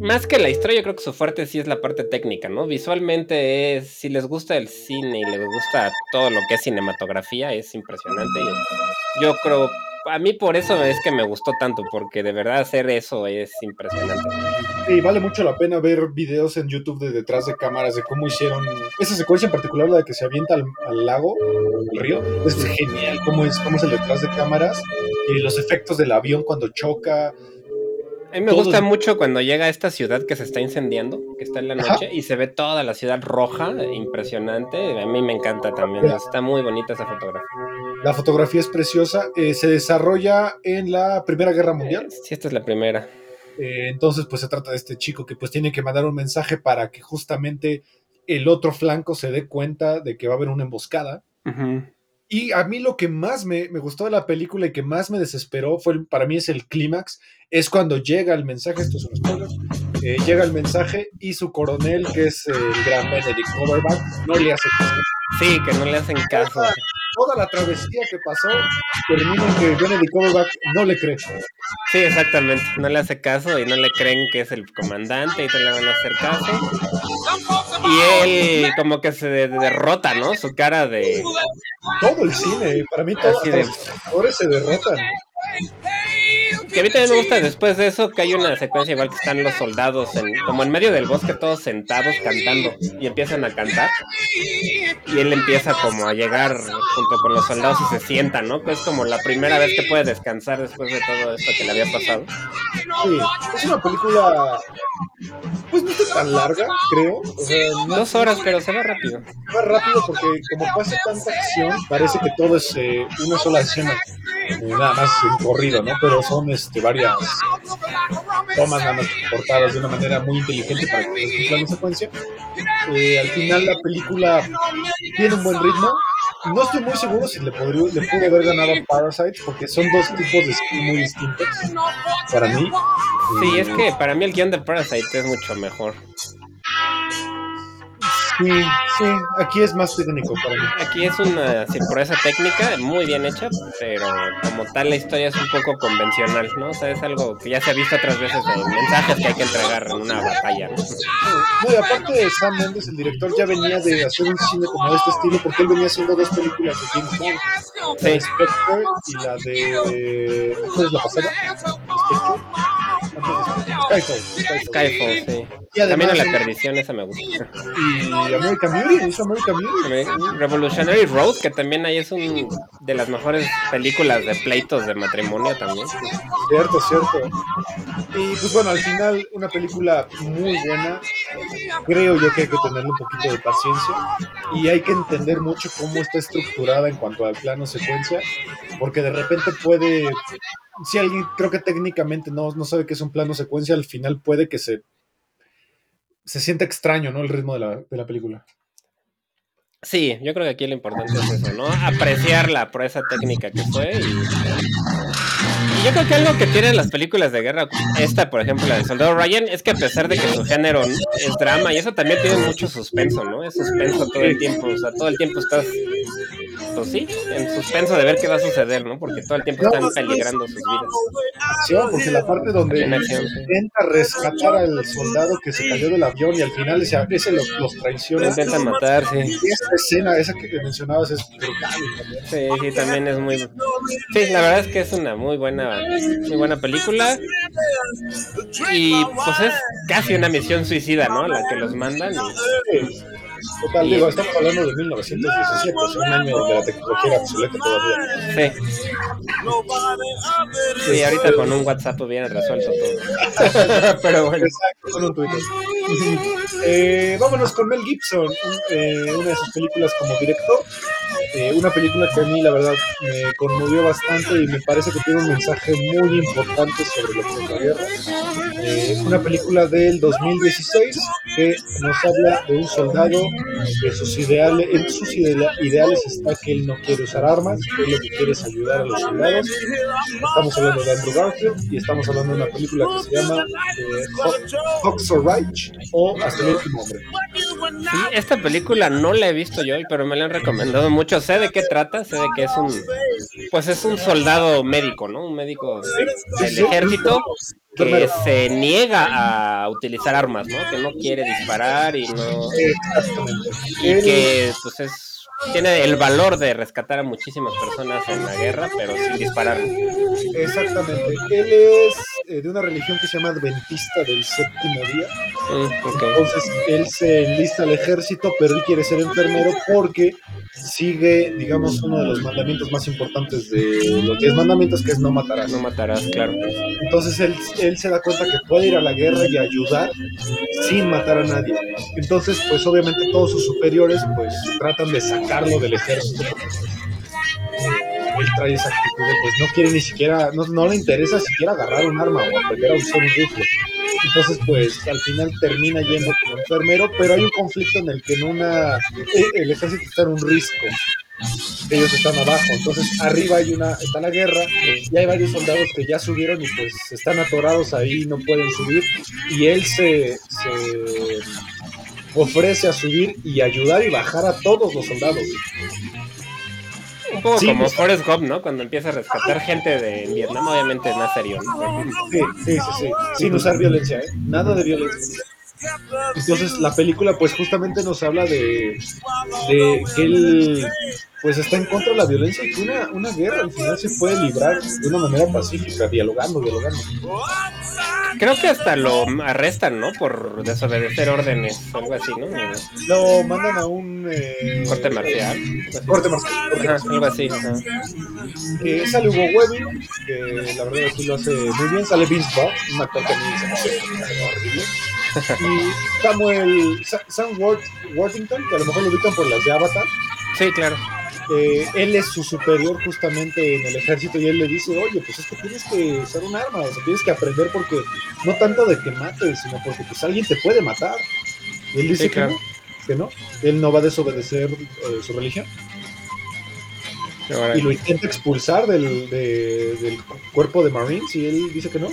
más que la historia, yo creo que su fuerte sí es la parte técnica, ¿no? Visualmente es, si les gusta el cine y les gusta todo lo que es cinematografía, es impresionante. Yo creo, a mí por eso es que me gustó tanto, porque de verdad hacer eso es impresionante. Y vale mucho la pena ver videos en YouTube de detrás de cámaras de cómo hicieron esa secuencia en particular, la de que se avienta al, lago, al río. Es genial cómo es, cómo es el detrás de cámaras y los efectos del avión cuando choca a mí me gusta mucho cuando llega a esta ciudad que se está incendiando, que está en la noche, y se ve toda la ciudad roja, impresionante. A mí me encanta también, está muy bonita esa fotografía. La fotografía es preciosa, eh, se desarrolla en la Primera Guerra Mundial. Eh, sí, esta es la primera. Eh, entonces, pues se trata de este chico que pues tiene que mandar un mensaje para que justamente el otro flanco se dé cuenta de que va a haber una emboscada. Y a mí lo que más me, gustó de la película y que más me desesperó fue, para mí es el clímax, es cuando llega el mensaje, estos son spoilers, eh, llega el mensaje y su coronel, que es el gran Benedict Cumberbatch, no le hace caso. Sí, que no le hacen caso. Toda, la travesía que pasó termina en que Benedict Cumberbatch no le cree. Sí, exactamente, no le hace caso y no le creen que es el comandante y no le van a hacer caso. Y él como que se derrota, ¿no? Su cara de... Todo el cine, para mí todos los actores se derrotan. Que a mí también me gusta después de eso que hay una secuencia igual que están los soldados en, como en medio del bosque todos sentados cantando y empiezan a cantar y él empieza como a llegar junto con los soldados y se sienta, ¿no? Que es como la primera vez que puede descansar después de todo esto que le había pasado. Sí, es una película pues no es tan larga, creo. Dos horas, pero se va rápido. Se va rápido porque como pasa tanta acción, parece que todo es eh, una sola escena. Nada más en corrido, ¿no? Pero son este, varias tomas nada más cortadas de una manera muy inteligente para que se la secuencia. Eh, al final la película tiene un buen ritmo, no estoy muy seguro si le, podría, le pudo haber ganado a Parasite, porque son dos tipos de skin muy distintos para mí. Sí, es que para mí el guion de Parasite es mucho mejor. Sí, sí, aquí es más técnico para mí. Aquí es una esa técnica muy bien hecha, pero como tal la historia es un poco convencional, ¿no? O sea, es algo que ya se ha visto otras veces en mensajes que hay que entregar en una batalla, ¿no? No, y aparte de Sam Mendes, el director ya venía de hacer un cine como de este estilo, porque él venía haciendo dos películas de James Bond. La de Spectre y la de... ¿Cuál es la pasada? Spectre. Skyfall. Skyfall, sí. Y También la perdición, esa me gusta. Y American Beauty, hizo American Beauty. Revolutionary Road, que también ahí es un de las mejores películas de pleitos de matrimonio también. Cierto, cierto. Y pues bueno, al final una película muy buena. Creo yo que hay que tenerle un poquito de paciencia y hay que entender mucho cómo está estructurada en cuanto al plano secuencia, porque de repente puede si alguien creo que técnicamente no, no sabe que es un plano secuencia, al final puede que se, se sienta extraño, ¿no? El ritmo de la, de la película. Sí, yo creo que aquí lo importante es eso, ¿no? Apreciarla por esa técnica que fue y, yo creo que algo que tienen las películas de guerra, esta por ejemplo, la de Soldado Ryan, es que a pesar de que su género es drama y eso también tiene mucho suspenso, ¿no? Es suspenso todo el tiempo, o sea, todo el tiempo estás pues sí, en suspenso de ver qué va a suceder, ¿no? Porque todo el tiempo están peligrando sus vidas. Sí, porque la parte donde intenta rescatar al soldado que se cayó del avión y al final ese, ese los, los traiciona. Intenta matar, sí. Y esa escena, esa que mencionabas, es brutal. Sí, sí, también es muy. Sí, la verdad es que es una muy buena, muy buena película. Y pues es casi una misión suicida, ¿no? La que los mandan. Y... Total, digo, estamos hablando de 1917, es un año donde la tecnología era obsoleta todavía. Sí. Sí, ahorita con un WhatsApp viene resuelto todo. Pero bueno. Exacto, con un Twitter. eh, vámonos con Mel Gibson, eh, una de sus películas como director. Eh, una película que a mí, la verdad, me conmovió bastante y me parece que tiene un mensaje muy importante sobre lo que es la guerra. Una película del 2016 que nos habla de un soldado que sus ideales, en sus ideales está que él no quiere usar armas, que él lo que quiere es ayudar a los soldados. Estamos hablando de Andrew Garfield y estamos hablando de una película que se llama eh, o. Sí, esta película no la he visto yo, pero me la han recomendado mucho. Sé de qué trata, sé de que es un, pues es un soldado médico, ¿no? Un médico del ejército que se niega a utilizar armas, ¿no? Que no quiere disparar y no y que pues es tiene el valor de rescatar a muchísimas personas en la guerra, pero sin disparar. Exactamente. Él es eh, de una religión que se llama Adventista del séptimo día. Mm, Entonces él se enlista al ejército, pero él quiere ser enfermero porque sigue, digamos, uno de los mandamientos más importantes de los diez mandamientos, que es no matarás. No matarás, claro. Entonces él, él se da cuenta que puede ir a la guerra y ayudar sin matar a nadie. Entonces, pues obviamente todos sus superiores pues tratan de sacarlo del ejército. Él trae esa actitud de pues no quiere ni siquiera, no, no le interesa siquiera agarrar un arma o aprender a usar un rifle. Entonces, pues al final termina yendo como enfermero, pero hay un conflicto en el que en una eh, el ejército está en un risco. Ellos están abajo, entonces arriba hay una, está la guerra, y hay varios soldados que ya subieron y pues están atorados ahí, no pueden subir, y él se, se ofrece a subir y ayudar y bajar a todos los soldados. Un poco como pues, Forrest Gump, ¿no? Cuando empieza a rescatar gente de Vietnam, obviamente no serio, Sí, sí, sí, sí. Sin usar violencia, ¿eh? Nada de violencia. Entonces la película pues justamente nos habla de, de que él pues está en contra de la violencia y que una, una guerra al final se puede librar de una manera pacífica, dialogando, dialogando. Creo que hasta lo arrestan, ¿no? Por desobedecer órdenes o algo así, ¿no? Lo mandan a un... Eh, corte marcial. Corte marcial. algo así. Que sale Hugo Webbing, que la verdad es que lo hace muy bien. Sale Vince Vaughn, un actor que a mí se me hace horrible. Y Samuel... Sam Worthington, que a lo mejor lo ubican por las de Avatar. Sí, claro. Eh, él es su superior justamente en el ejército y él le dice, oye, pues es que tienes que usar un arma, o sea, tienes que aprender porque no tanto de que mates, sino porque pues alguien te puede matar. Y él dice que, no, que no, él no va a desobedecer eh, su religión. y lo intenta expulsar del, del cuerpo de Marines y él dice que no.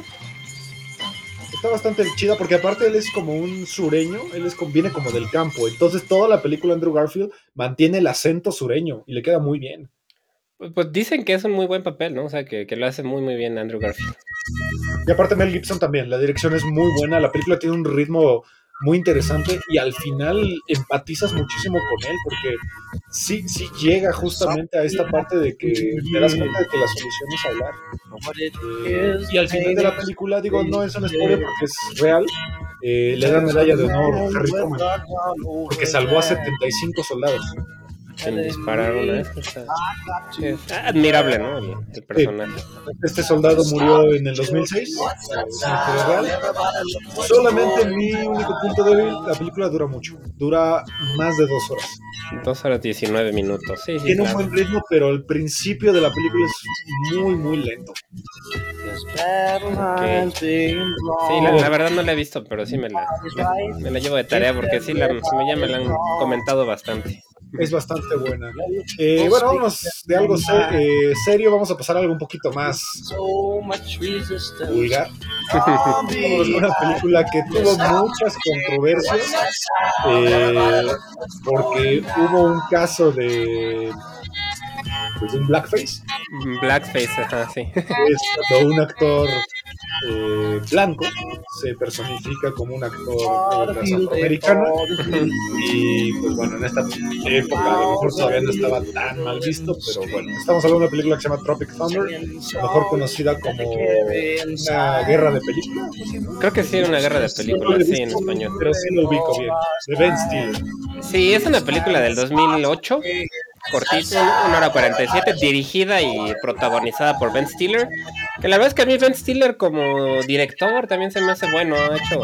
Está bastante chida porque aparte él es como un sureño, él es, viene como del campo, entonces toda la película Andrew Garfield mantiene el acento sureño y le queda muy bien. Pues, pues dicen que es un muy buen papel, ¿no? O sea, que, que lo hace muy muy bien Andrew Garfield. Y aparte Mel Gibson también, la dirección es muy buena, la película tiene un ritmo muy interesante y al final empatizas muchísimo con él porque sí, sí llega justamente a esta parte de que te das cuenta de que la solución es hablar. Eh, y al final de la película, digo, no es un spoiler porque es real, eh, le dan medalla de honor a Harry Truman porque salvó a 75 soldados sin disparar una vez. admirable, ¿no? El, personaje. Este soldado murió en el 2006. Solamente mi único punto débil, la película dura mucho. Dura más de dos horas. Dos horas 19 minutos. Sí, Tiene un buen ritmo, pero el principio de la película es muy, muy lento. Sí, la, verdad no la he visto, pero sí me la, me, la llevo de tarea porque sí la, ya me la han comentado bastante es bastante buena. Eh, bueno, vámonos de algo eh, serio, vamos a pasar a algo un poquito más vulgar. una película que tuvo muchas controversias eh, porque hubo un caso de pues, un blackface. Blackface, ajá, sí. Es cuando un actor eh, blanco se personifica como un actor afroamericano y pues bueno en esta época a lo mejor todavía no estaba tan mal visto pero bueno estamos hablando de una película que se llama Tropic Thunder mejor conocida como una guerra de películas. Creo que sí era una guerra de películas sí en español. pero sí lo ubico bien. De Ben Stiller. Sí es una película del 2008 cortito, 1 hora 47, dirigida y protagonizada por Ben Stiller. Que la verdad es que a mí Ben Stiller como director también se me hace bueno, ha hecho,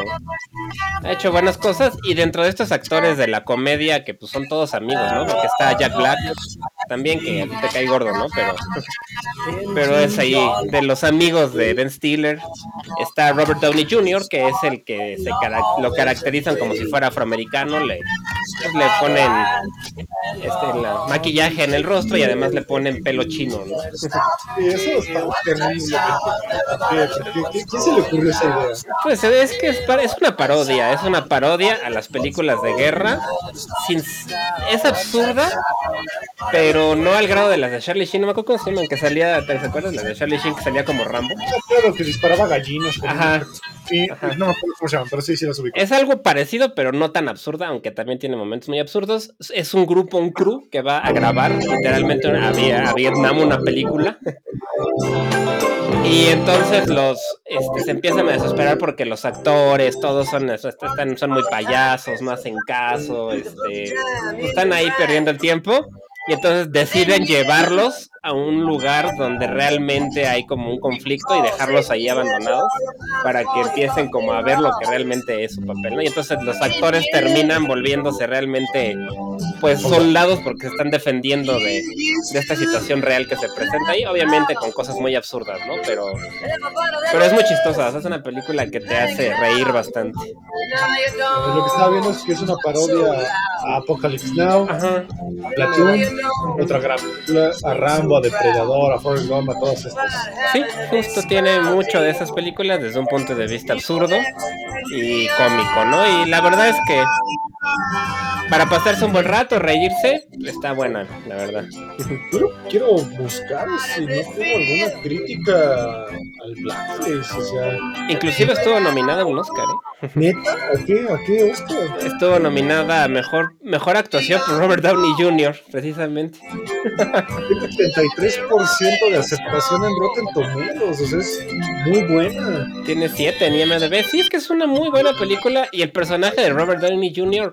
ha hecho buenas cosas. Y dentro de estos actores de la comedia, que pues son todos amigos, ¿no? Porque está Jack Black, también que te cae gordo, ¿no? Pero, pero es ahí, de los amigos de Ben Stiller. Está Robert Downey Jr., que es el que se lo caracterizan como si fuera afroamericano. Le, pues, le ponen este, la maquillaje en el rostro y además le ponen pelo chino, ¿no? Sí, eso está terrible. ¿Qué, se le ocurrió esa idea? Pues es que es, es, una parodia, es una parodia a las películas de guerra. Sin, es absurda, pero no al grado de las de Charlie Sheen. No me acuerdo cómo se llaman, que salía, ¿te acuerdas? Las de Charlie Sheen que salía como Rambo. Claro, que disparaba gallinas. Ajá. Sí, no me acuerdo cómo se llaman, pero sí, sí las ubico. Es algo parecido, pero no tan absurda, aunque también tiene momentos muy absurdos. Es un grupo, un crew que va a grabar literalmente a, a Vietnam una película. Y entonces los este, se empiezan a desesperar porque los actores, todos son, están, son muy payasos, no hacen caso, este, están ahí perdiendo el tiempo y entonces deciden llevarlos a un lugar donde realmente hay como un conflicto y dejarlos ahí abandonados para que empiecen como a ver lo que realmente es su papel, ¿no? Y entonces los actores terminan volviéndose realmente pues soldados porque están defendiendo de, esta situación real que se presenta ahí, obviamente con cosas muy absurdas, ¿no? Pero, pero es muy chistosa, es una película que te hace reír bastante. Lo que estaba viendo es que es una parodia a Apocalypse Now, Platoon, otra gran película, a Rambo a Depredador, a Forrest Gump, a todas estas. Sí, justo tiene mucho de esas películas desde un punto de vista absurdo y cómico, ¿no? Y la verdad es que para pasarse un buen rato, reírse, está buena, la verdad. quiero buscar si no tengo alguna crítica al Blackface, o sea... Inclusive estuvo nominada a un Oscar, ¿eh? ¿Neta? ¿A qué? ¿A qué Oscar? Estuvo nominada a Mejor, mejor Actuación por Robert Downey Jr., precisamente. Tiene 83% de aceptación en Rotten Tomatoes, o sea, es muy buena. Tiene 7 en IMDb, sí, es que es una muy buena película y el personaje de Robert Downey Jr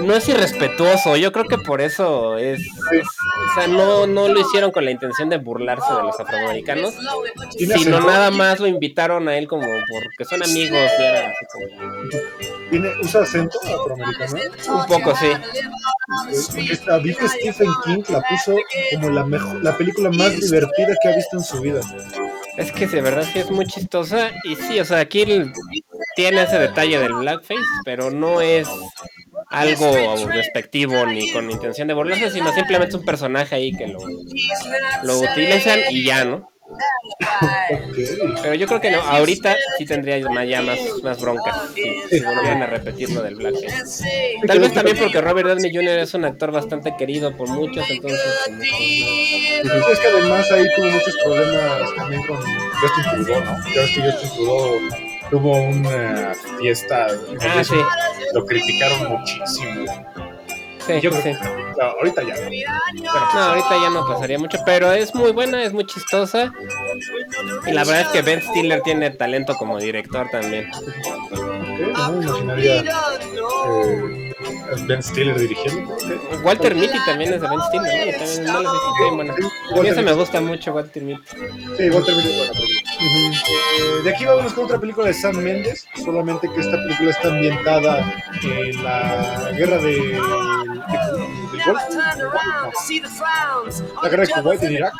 no es irrespetuoso. Yo creo que por eso es, o sea, no, no lo hicieron con la intención de burlarse de los afroamericanos, sino nada más lo invitaron a él como porque son amigos y era así como... ¿Tiene, ¿Usa acento afroamericano? Un poco, sí. Esta, vi que Stephen King la puso como la, mejor, la película más divertida que ha visto en su vida. Es que de verdad sí es muy chistosa y sí, o sea, aquí tiene ese detalle del blackface, pero no es algo despectivo ni con intención de burlarse, sino simplemente un personaje ahí que lo, lo utilizan y ya, ¿no? Pero yo creo que no, ahorita sí tendría ya más, más broncas si, volvieran a repetir lo del Black Tal vez también porque Robert Downey Jr. es un actor bastante querido por muchos, entonces... Es que además ahí tuvo muchos problemas también con Justin Trudeau, ¿no? Ya ves que Justin Trudeau tuvo una fiesta, ah, sí. lo criticaron muchísimo. Sí, yo creo no, ahorita ya. No, ahorita ya no pasaría mucho, pero es muy buena, es muy chistosa. Y la verdad es que Ben Stiller tiene talento como director también. no me imaginaría eh, Ben Stiller dirigiendo. Walter Mitty también es de Ben Stiller, ¿no? también no lo bueno. A mí ese me gusta mucho, Walter Mitty. Sí, Walter Mitty es eh, de aquí vamos con otra película de Sam Mendes, solamente que esta película está ambientada en la guerra de, la guerra de Kuwait en Irak,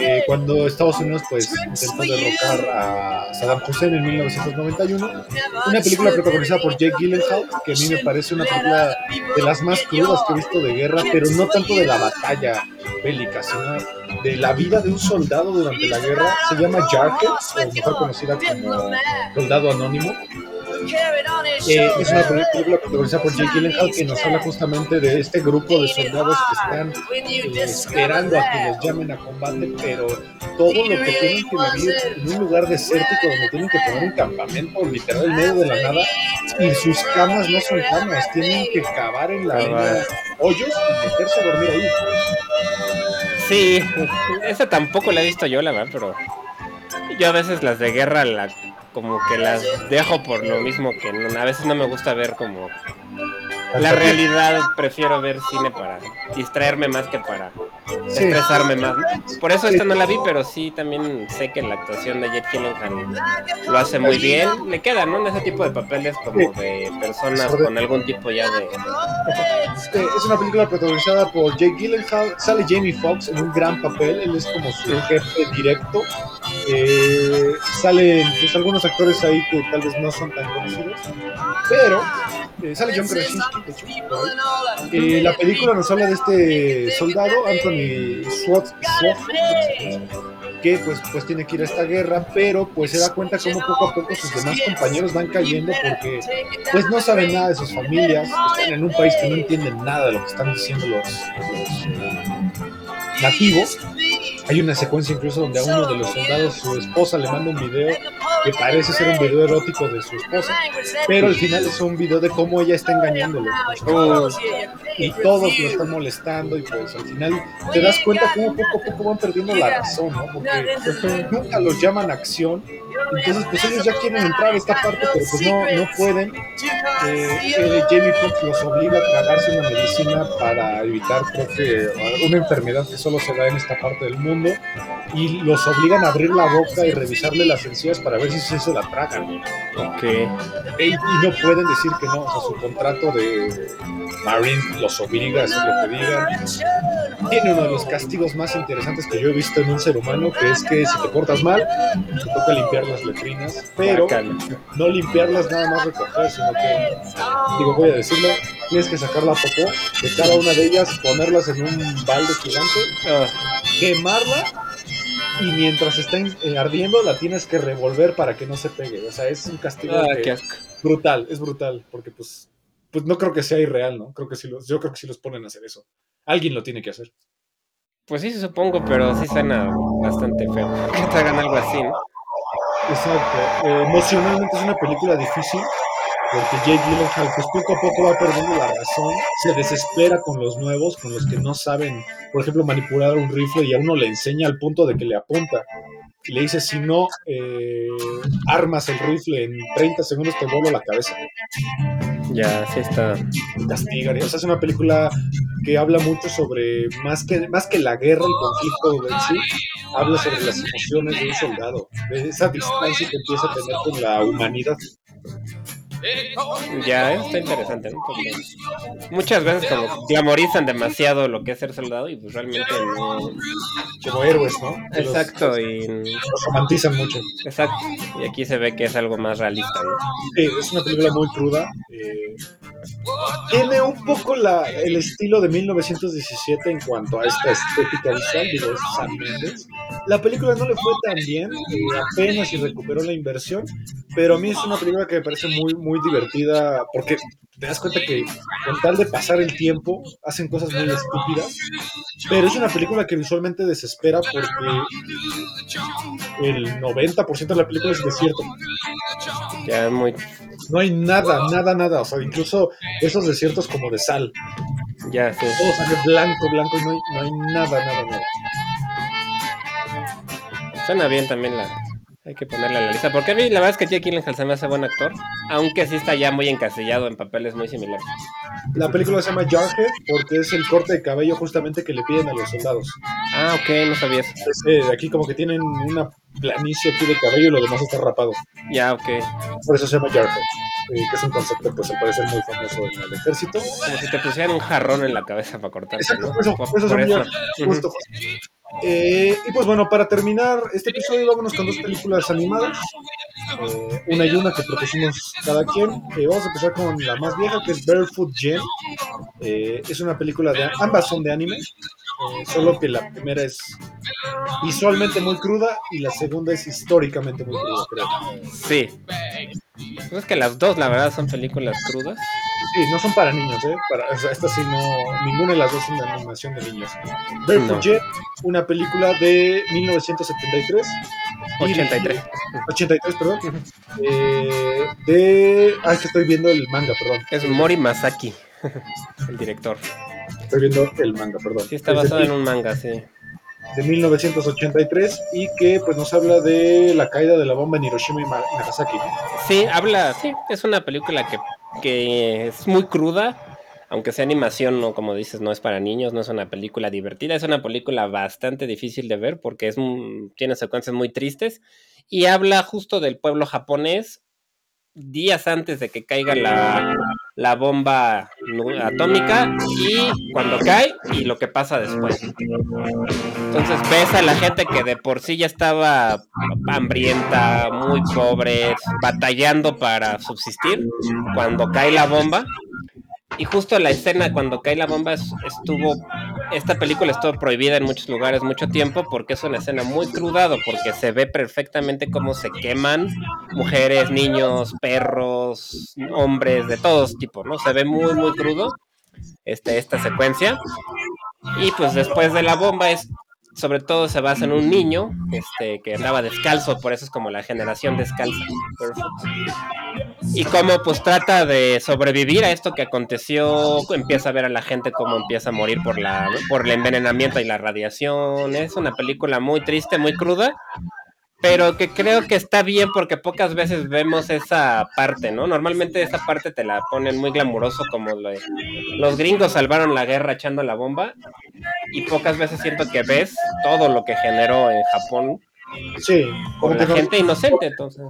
eh, cuando Estados Unidos pues intentó derrocar a Saddam Hussein en 1991. Una película protagonizada por Jake Gyllenhaal, que a mí me parece una película de las más crudas que he visto de guerra, pero no tanto de la batalla bélica, sino de la vida de un soldado durante la guerra. Se llama Jarhead, o mejor conocida como Soldado Anónimo. Eh, es una película protagonizada por Jake Gyllenhaal que nos habla justamente de este grupo de soldados que están eh, esperando a que los llamen a combate, pero todo lo que tienen que vivir en un lugar desértico donde tienen que poner un campamento literal en medio de la nada y sus camas no son camas, tienen que cavar en la hoyos y meterse a dormir ahí. Sí, esa tampoco la he visto yo, la verdad, pero yo a veces las de guerra la como que las dejo por lo mismo que a veces no me gusta ver como la realidad prefiero ver cine para distraerme más que para expresarme más. Por eso esta no la vi, pero sí también sé que la actuación de Jet Gyllenhaal lo hace muy bien. Le queda, ¿no? En ese tipo de papeles como de personas con algún tipo ya de... Es una película protagonizada por Jake Gyllenhaal. Sale Jamie Foxx en un gran papel. Él es como su jefe directo. Eh, salen pues, algunos actores ahí que tal vez no son tan conocidos. Pero eh, sale John Krasinski eh, la película nos habla de este soldado, Anthony Swat, que pues, pues tiene que ir a esta guerra, pero pues se da cuenta como poco a poco sus demás compañeros van cayendo porque pues no saben nada de sus familias, están en un país que no entienden nada de lo que están diciendo los, los nativos. Hay una secuencia incluso donde a uno de los soldados su esposa le manda un video que parece ser un video erótico de su esposa, pero al final es un video de cómo ella está engañándolo. y todos lo están molestando y pues al final te das cuenta cómo poco a poco van perdiendo la razón, ¿no? Porque nunca los llaman acción entonces, pues ellos ya quieren entrar a esta parte, pero pues no, no pueden. Eh, eh, Jamie Foxx los obliga a tragarse una medicina para evitar, creo que, una enfermedad que solo se da en esta parte del mundo. Y los obligan a abrir la boca y revisarle las encías para ver si se la tragan. Ok. Y, no pueden decir que no. O sea, su contrato de Marine los obliga a hacer lo que digan. Tiene uno de los castigos más interesantes que yo he visto en un ser humano, que es que si te portas mal, te toca limpiar las letrinas, pero no limpiarlas nada más recoger, sino que, digo, voy a decirlo, tienes que sacar la popó de cada una de ellas, ponerlas en un balde gigante, ah. quemarla y mientras está eh, ardiendo la tienes que revolver para que no se pegue. O sea, es un castigo ah, brutal, es brutal, porque pues, pues no creo que sea irreal, ¿no? Creo que sí los, yo creo que sí los ponen a hacer eso. Alguien lo tiene que hacer. Pues sí, supongo, pero sí suena bastante feo. Que te hagan algo así, ¿no? Exacto. Eh, emocionalmente es una película difícil porque Jake Gyllenhaal pues poco a poco va perdiendo la razón, se desespera con los nuevos, con los que no saben, por ejemplo, manipular un rifle y a uno le enseña al punto de que le apunta. Y le dice, si no eh, armas el rifle en 30 segundos te vuelo la cabeza. Ya, sí está. Castiga. O sea, es una película que habla mucho sobre, más que, más que la guerra, el conflicto en sí, habla sobre las emociones de un soldado, de esa distancia que empieza a tener con la humanidad. Ya, está interesante, ¿no? muchas veces como glamorizan demasiado lo que es ser soldado y pues realmente no... Como héroes, ¿no? Exacto, y... Los romantizan mucho. Exacto, y aquí se ve que es algo más realista, ¿no? Sí, es una película muy cruda. Eh, tiene un poco la, el estilo de 1917 en cuanto a esta estética visual, digo, es Sam Mendes. La película no le fue tan bien, eh, apenas si recuperó la inversión, pero a mí es una película que me parece muy, muy divertida porque te das cuenta que con tal de pasar el tiempo hacen cosas muy estúpidas, pero es una película que visualmente desespera porque el 90% de la película es desierto. Ya es muy. No hay nada, nada, nada. O sea, incluso esos desiertos como de sal. Ya, sí. Todo sale blanco, blanco y no hay, no hay nada, nada, nada. Suena bien también la. Hay que ponerla en la lista. Porque a mí la verdad es que Jake Gyllenhaal se me hace buen actor. Aunque sí está ya muy encasillado en papeles muy similares. La película se llama Jarhead porque es el corte de cabello justamente que le piden a los soldados. Ah, ok, no sabía eso. Es, eh, aquí como que tienen una planicie aquí de cabello y lo demás está rapado. Ya, ok. Por eso se llama Jarhead. eh, que es un concepto pues al parecer muy famoso en el ejército. Como si te pusieran un jarrón en la cabeza para Exacto, ¿no? eso, Por- por eso por justo, justo. Eh, y pues bueno, para terminar este episodio vámonos con dos películas animadas. Eh, una y una que propusimos cada quien. Eh, vamos a empezar con la más vieja que es Barefoot Gen. Eh, es una película de ambas son de anime, eh, solo que la primera es visualmente muy cruda y la segunda es históricamente muy cruda, creo. Sí. Pues es que las dos, la verdad, son películas crudas. Sí, no son para niños, ¿eh? Para, o sea, esta sí no, ninguna de las dos son de animación de niños. Barefoot No. Gen, una película de 1973. 83. 83, perdón. Eh, de. Ah, es que estoy viendo el manga, perdón. Es Mori Masaki, el director. Estoy viendo el manga, perdón. Sí, está basado en un manga, sí. de 1983 y que pues nos habla de la caída de la bomba en Hiroshima y Nagasaki. Sí, habla, sí, es una película que, que es muy cruda, aunque sea animación, no como dices, no es para niños, no es una película divertida, es una película bastante difícil de ver porque es un- tiene secuencias muy tristes y habla justo del pueblo japonés días antes de que caiga la, la bomba atómica y cuando cae y lo que pasa después. Entonces ves a la gente que de por sí ya estaba hambrienta, muy pobre, batallando para subsistir cuando cae la bomba. Y justo la escena cuando cae la bomba es- estuvo, esta película estuvo prohibida en muchos lugares mucho tiempo porque es una escena muy crudado, porque se ve perfectamente cómo se queman mujeres, niños, perros, hombres, de todos tipos, ¿no? Se ve muy, muy crudo este, esta secuencia. Y pues después de la bomba es, sobre todo se basa en un niño este, que andaba descalzo, por eso es como la generación descalza. Y cómo pues trata de sobrevivir a esto que aconteció, empieza a ver a la gente cómo empieza a morir por la por el envenenamiento y la radiación. Es una película muy triste, muy cruda, pero que creo que está bien porque pocas veces vemos esa parte, ¿no? Normalmente esa parte te la ponen muy glamuroso como lo de- los gringos salvaron la guerra echando la bomba y pocas veces siento que ves todo lo que generó en Japón Sí, por la gente inocente, entonces.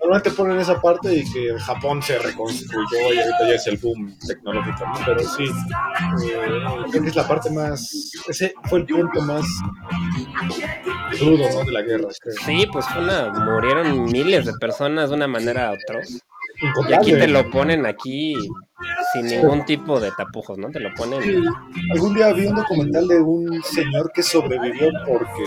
normalmente ponen esa parte y que Japón se reconstruyó y ahorita ya es el boom tecnológico, ¿no? pero sí, eh, creo que es la parte más, ese fue el punto más crudo ¿no? de la guerra, creo. Sí, pues fue una, murieron miles de personas de una manera atroz. Y Incontable. aquí te lo ponen aquí sin ningún tipo de tapujos, ¿no? Te lo ponen. Algún día vi un documental de un señor que sobrevivió porque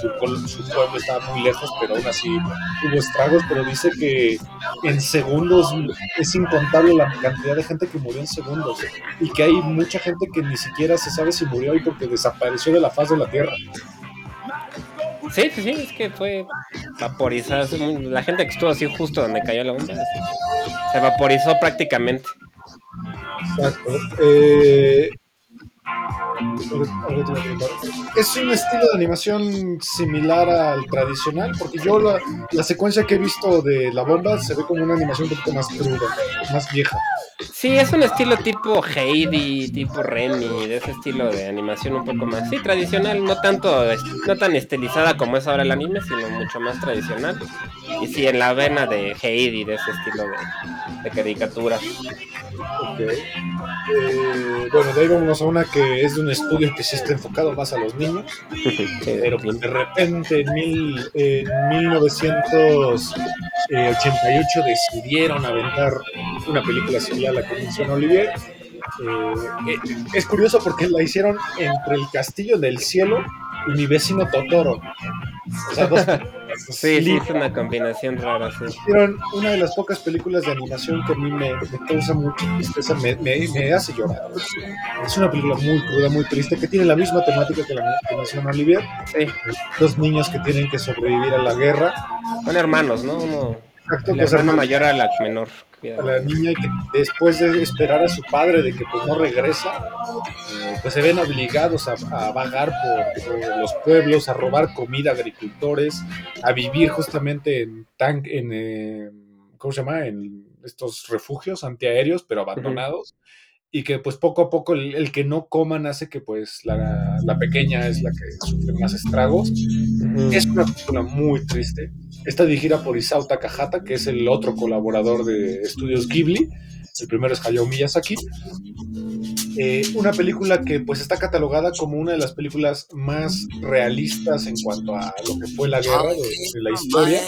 su, pueblo- su pueblo estaba muy lejos, pero aún así hubo estragos, pero dice que en segundos es incontable la cantidad de gente que murió en segundos y que hay mucha gente que ni siquiera se sabe si murió ahí porque desapareció de la faz de la Tierra. Sí, sí, sí, es que fue vaporizada. La gente que estuvo así justo donde cayó la bomba se vaporizó prácticamente. Exacto. Eh. Es un estilo de animación similar al tradicional, porque yo la, la secuencia que he visto de la bomba se ve como una animación un poquito más cruda, más vieja. Sí, es un estilo tipo Heidi, tipo Remy, de ese estilo de animación un poco más, sí, tradicional, no tanto, no tan estilizada como es ahora el anime, sino mucho más tradicional. Y sí, en la vena de Heidi, de ese estilo de, de caricatura. Ok. Eh, bueno, de ahí vámonos a una que es de un estudio que sí está enfocado más a los niños, pero pues de repente en, mil, en 88 decidieron aventar una película similar la que menciona Olivier. Eh, es curioso porque la hicieron entre El Castillo del Cielo y Mi vecino Totoro. O sea, dos Sí, sí, es una combinación rara, sí. Hicieron una de las pocas películas de animación que a mí me, me causa mucha tristeza, me, me, me hace llorar. Es una película muy cruda, muy triste, que tiene la misma temática que la que menciona Olivier. Sí, Dos niños que tienen que sobrevivir a la guerra. son hermanos, ¿no? Uno, Exacto, el hermano, mayor a la menor. A la niña y que después de esperar a su padre de que pues no regresa, eh, pues se ven obligados a, a vagar por, por los pueblos, a robar comida a agricultores, a vivir justamente en tan, en eh, ¿cómo se llama? En estos refugios antiaéreos, pero abandonados. Y que pues poco a poco el, el que no coman hace que pues la, la pequeña es la que sufre más estragos. Es una película muy triste. Está dirigida por Isao Takahata, que es el otro colaborador de estudios Ghibli. El primero es Hayao Miyazaki. Eh, una película que pues está catalogada como una de las películas más realistas en cuanto a lo que fue la guerra de, de la historia,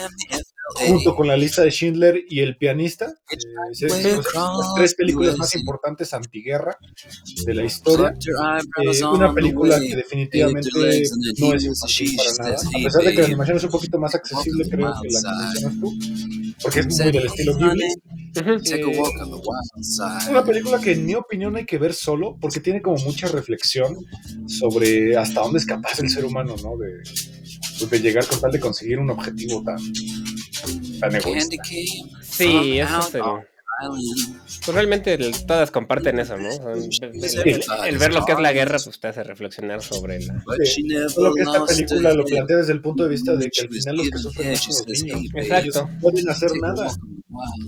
junto con la lista de Schindler y El pianista. Eh, es- es- las tres películas más importantes antiguerra de la historia. Eh, una película que definitivamente no es infantil para nada, a pesar de que la animación es un poquito más accesible, creo que la que mencionas tú, porque es muy del estilo Ghibli. Eh, una película que en mi opinión hay que ver solo, porque tiene como mucha reflexión sobre hasta dónde es capaz el ser humano, ¿no? De, pues, de llegar con tal de conseguir un objetivo tan, tan egoísta. Sí, eso es el... Pues realmente el- todas comparten eso, ¿no? El, el- el ver lo que es la guerra, pues te hace reflexionar sobre la... Solo que esta película lo plantea desde el punto de vista de que al final los que sufren son los niños. Exacto. Ellos no pueden hacer nada.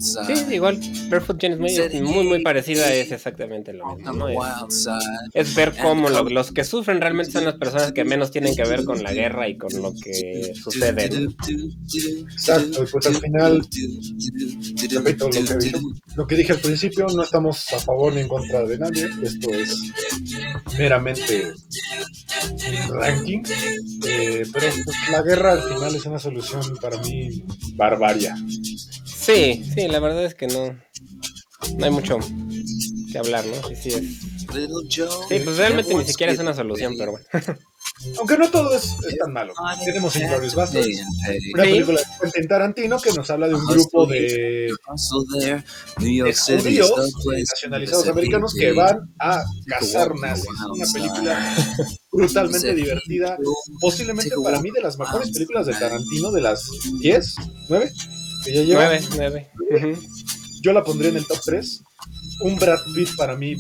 Sí, igual, Barefoot Jane es muy, muy, muy parecida, es exactamente lo mismo, ¿no? Es, es ver cómo lo- los que sufren realmente son las personas que menos tienen que ver con la guerra y con lo que sucede. ¿no? Exacto, y pues al final, repito lo que, lo que dije al principio, no estamos a favor ni en contra de nadie, esto es meramente un ranking, eh, pero pues, la guerra al final es una solución para mí barbaria. Sí, sí, la verdad es que no, no hay mucho que hablar, ¿no? Sí, sí, es. Sí, pues realmente ni siquiera es una solución, pero bueno. Aunque no todo es, es tan malo. Tenemos Inglourious Basterds, una película de Quentin Tarantino que nos habla de un grupo de, de judíos nacionalizados americanos que van a cazar nazis. Una película brutalmente divertida, posiblemente para mí de las mejores películas de Tarantino, de las 10, 9 que ya lleva. Nueve, nueve. Ujú. Yo la pondría en el top 3. Un Brad Pitt para mí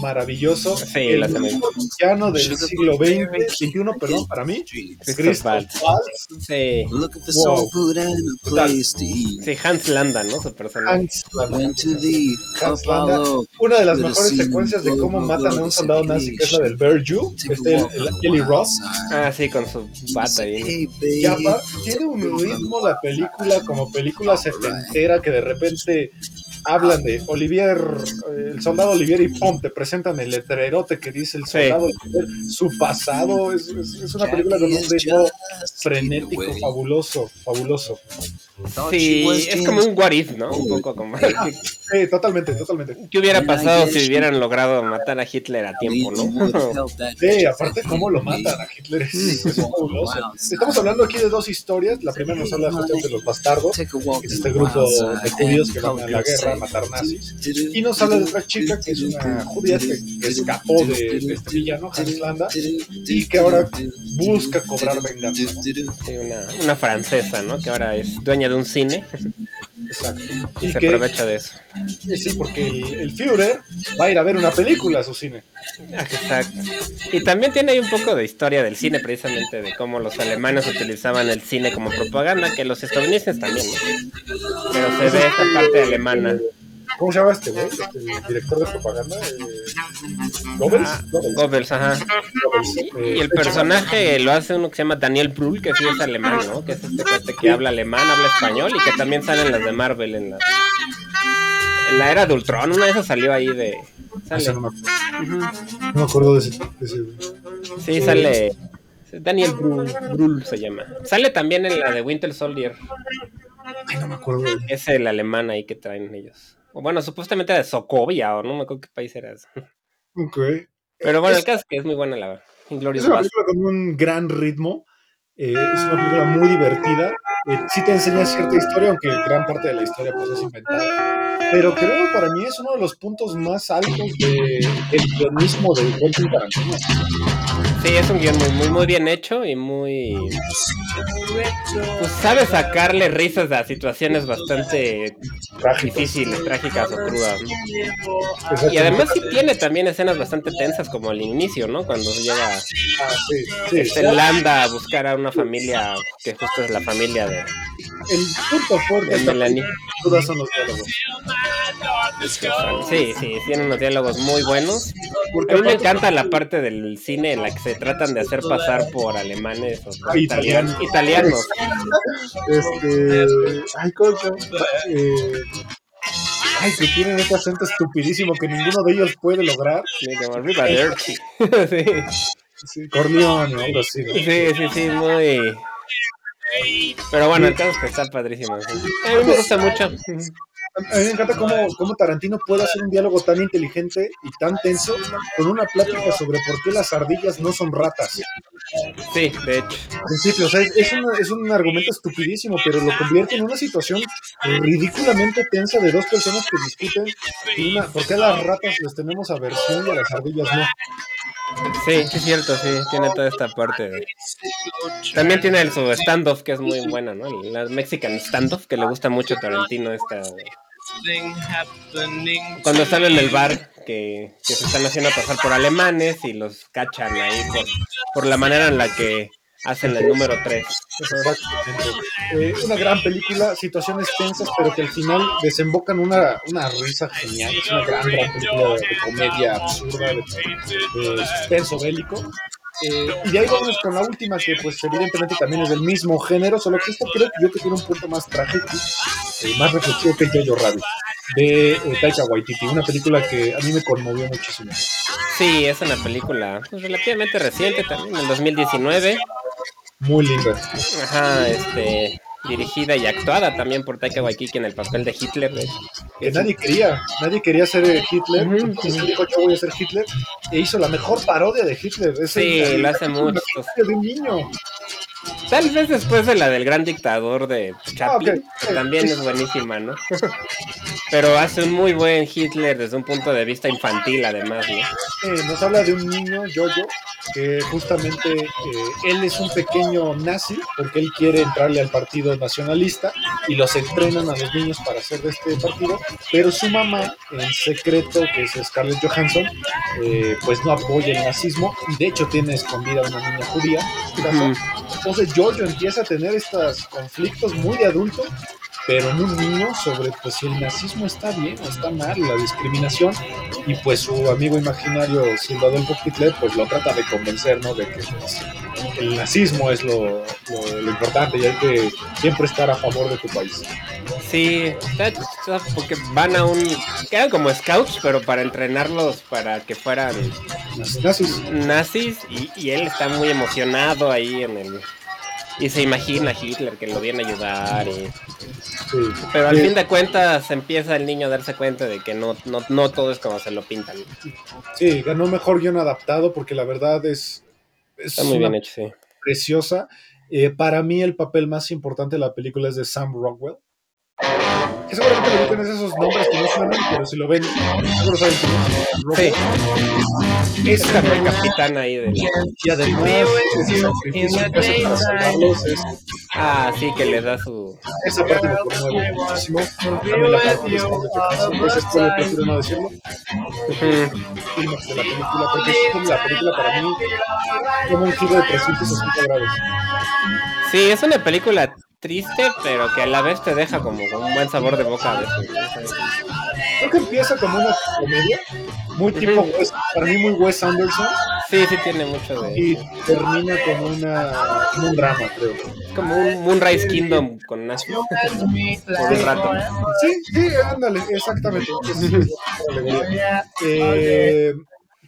maravilloso. Sí, el la villano del siglo XX, 21, perdón, para mí. Christoph Waltz. Sí, Wow. Total. sí, Hans Landa, ¿no? Su personaje. Hans Landa. Hans Landa. Una de las mejores secuencias de cómo matan a un soldado nazi, que es la del Bear Jew, este, el, el Kelly Ross. Ah, sí, con su bata ahí. Y aparte, tiene un ritmo la película como película setentera que de repente hablan de Olivier, eh, el soldado Olivier y pum, te presentan el letrerote que dice el Sí. soldado Olivier, su pasado, es, es- es una película con un ritmo frenético, fabuloso, fabuloso. Sí, es como un what if, ¿no? Un poco como. ¿Qué, Sí, totalmente, totalmente. qué hubiera pasado si hubieran logrado matar a Hitler a tiempo, no? Sí, aparte cómo lo matan a Hitler es, fabuloso. Estamos hablando aquí de dos historias, la primera nos habla justamente de los bastardos, que es este grupo de judíos que van a la guerra a matar nazis. Y nos habla de otra chica que es una judía que, que escapó de, de este villano, Hans Landa, y que ahora busca cobrar venganza. ¿no? Sí, una, una francesa, ¿no? Que ahora es dueña de un cine Exacto. y Y se que, aprovecha de eso. y sí, porque el, el Führer va a ir a ver una película a su cine. Exacto. Y también tiene ahí un poco de historia del cine, precisamente, de cómo los alemanes utilizaban el cine como propaganda, que los estadounidenses también, ¿no? Pero se ve esta parte alemana. ¿Cómo se llama este güey? Este, el director de propaganda. Eh, Goebbels. Ah, Goebbels. Ajá. Goebbels, eh, y el personaje lo hace uno que se llama Daniel Brühl, que sí es alemán, ¿no? Que es este cuate que habla alemán, habla español y que también sale en las de Marvel, en la, en la era de Ultron. Una de esas salió ahí de... Sale. no, me, Ujú. no me acuerdo de ese. de ese- Sí, sale... Daniel Brühl, Brühl se llama. Sale también en la de Winter Soldier. Ay, no me acuerdo. Es el alemán ahí que traen ellos. O bueno, supuestamente de Sokovia, o no me acuerdo qué país era eso. Ok. Pero bueno, Es- el caso es que es muy buena la Es Inglorious una película con un gran ritmo. Eh, es una película muy divertida. eh, sí te enseña cierta historia, aunque gran parte de la historia pues, es inventada. Pero creo que para mí es uno de los puntos más altos de, del guionismo de Quentin Tarantino. Sí, es un guion muy, muy, muy bien hecho y muy. Pues sabe sacarle risas a situaciones bastante difíciles, trágicas o crudas. ¿no? Y además sí tiene también escenas bastante tensas, como al inicio, ¿no? Cuando llega Ah, sí, sí, este Landa a buscar a una familia que justo es la familia de, El punto fuerte de Melanie. son los diálogos. Sí, sí, tiene unos diálogos muy buenos. Porque A mí me encanta la parte del cine en la que se tratan de hacer pasar por alemanes o por Ah, italianos. italianos. Este. Ay, ¿cómo se llama? Eh, Ay, que tienen este acento estupidísimo que ninguno de ellos puede lograr. Sí, como Rivederci. sí, Sí, Corleone o algo así. ¿no? sí, sí, sí, muy. Pero bueno, el caso es que está padrísimo. sí. A mí me gusta mucho. A mí me encanta cómo, cómo Tarantino puede hacer un diálogo tan inteligente y tan tenso con una plática sobre por qué las ardillas no son ratas. Sí, de hecho. Al principio, o sea, es, es un, es un argumento estupidísimo, pero lo convierte en una situación ridículamente tensa de dos personas que discuten y una, por qué a las ratas les tenemos aversión y a las ardillas no. Sí, sí, es cierto, sí, tiene toda esta parte. de- También tiene el, su standoff que es muy buena, ¿no? La Mexican standoff que le gusta mucho a Tarantino esta. Cuando están en el bar que, se están haciendo pasar por alemanes y los cachan ahí por la manera en la que hacen el número 3. Exactamente. Eh, una gran película, situaciones tensas, pero que al final desembocan una, una risa genial. Es una gran, gran película de, de comedia absurda, de, de suspenso bélico. Eh, y de ahí vamos con la última, que pues evidentemente también es del mismo género, solo que esta creo que yo que tiene un punto más trágico, eh, más reflexivo que Jojo Rabbit, de eh, Taika Waititi, una película que a mí me conmovió muchísimo. Sí, es una película pues, relativamente reciente también, en el 2019. Muy linda. Ajá, este, dirigida y actuada también por Taika Waititi en el papel de Hitler. hecho. que nadie quería, nadie quería ser eh, Hitler, entonces dijo yo voy a ser Hitler, e hizo la mejor parodia de Hitler. Es Sí, el- lo hace mucho. de un niño. Tal vez después de la del gran dictador de Chaplin, Ah, que también es buenísima, ¿no? Pero hace un muy buen Hitler desde un punto de vista infantil, además, ¿no? Eh, nos habla de un niño, Jojo, que justamente eh, él es un pequeño nazi, porque él quiere entrarle al partido nacionalista y los entrenan a los niños para hacer de este partido, pero su mamá, en secreto, que es Scarlett Johansson, eh, pues no apoya el nazismo y de hecho tiene escondida a una niña judía. en. Entonces Jojo empieza a tener estos conflictos muy de adulto, pero en un niño sobre pues si el nazismo está bien o está mal, la discriminación, y pues su amigo imaginario Silva Adolfo Hitler pues lo trata de convencer, ¿no? De que pues, el nazismo es lo, lo- lo importante y hay que siempre estar a favor de tu país. Sí, porque van a un... Quedan como scouts, pero para entrenarlos para que fueran nazis. nazis y, y él está muy emocionado ahí en el... Y se imagina a Hitler que lo viene a ayudar y... sí. Pero al Sí. fin de cuentas empieza el niño a darse cuenta de que no, no, no todo es como se lo pintan. Sí, ganó mejor guion adaptado porque la verdad es, es Está muy bien hecho, sí. preciosa. Eh, para mí el papel más importante de la película es de Sam Rockwell. Que seguramente le ubican esos nombres que no suenan, pero si lo ven, seguro saben es. Sam Rockwell. Es el papel capitán ahí de la... Y además, ese sacrificio que es Ah, sí, que le da su... esa parte me conmueve muchísimo. También la parte de Johansson, que ese spoiler prefiero no decirlo. Ujú. clímax de la película, porque es la película para mí como un giro de 360 grados. Sí, es una película triste, pero que a la vez te deja como con un buen sabor de boca a veces. ¿no? Creo que empieza como una comedia, muy tipo, Ujú. Wes- para mí muy Wes Anderson, Sí, sí tiene mucho de... y termina con, una, con un drama, creo. Como un Moonrise Kingdom con Nazi. Por un rato. Sí, sí, ándale, exactamente. Eh,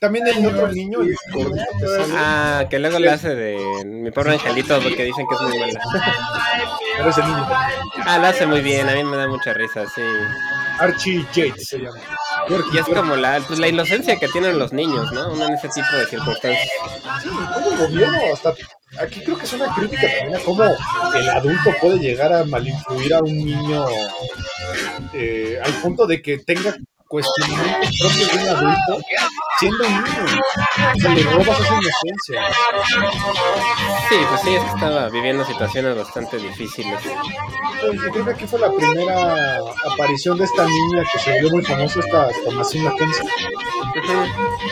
También el otro niño, sale. Ah, que luego le hace de mi pobre angelito porque dicen que es muy mala. Pero ese niño. Ah, lo hace muy bien, a mí me da mucha risa, sí. Archie Yates se llama. Y es como la, pues, la inocencia que tienen los niños, ¿no? Uno en ese tipo de circunstancias. Sí, como el gobierno, hasta aquí creo que es una crítica también a cómo el adulto puede llegar a malinfluir a un niño eh, al punto de que tenga cuestionamientos propios de un adulto siendo un niño. O sea, le robas esa inocencia. Sí, pues sí, es que estaba viviendo situaciones bastante difíciles. Pues, yo creo que aquí fue la primera aparición de esta niña que se volvió muy famosa, esta Mackenzie.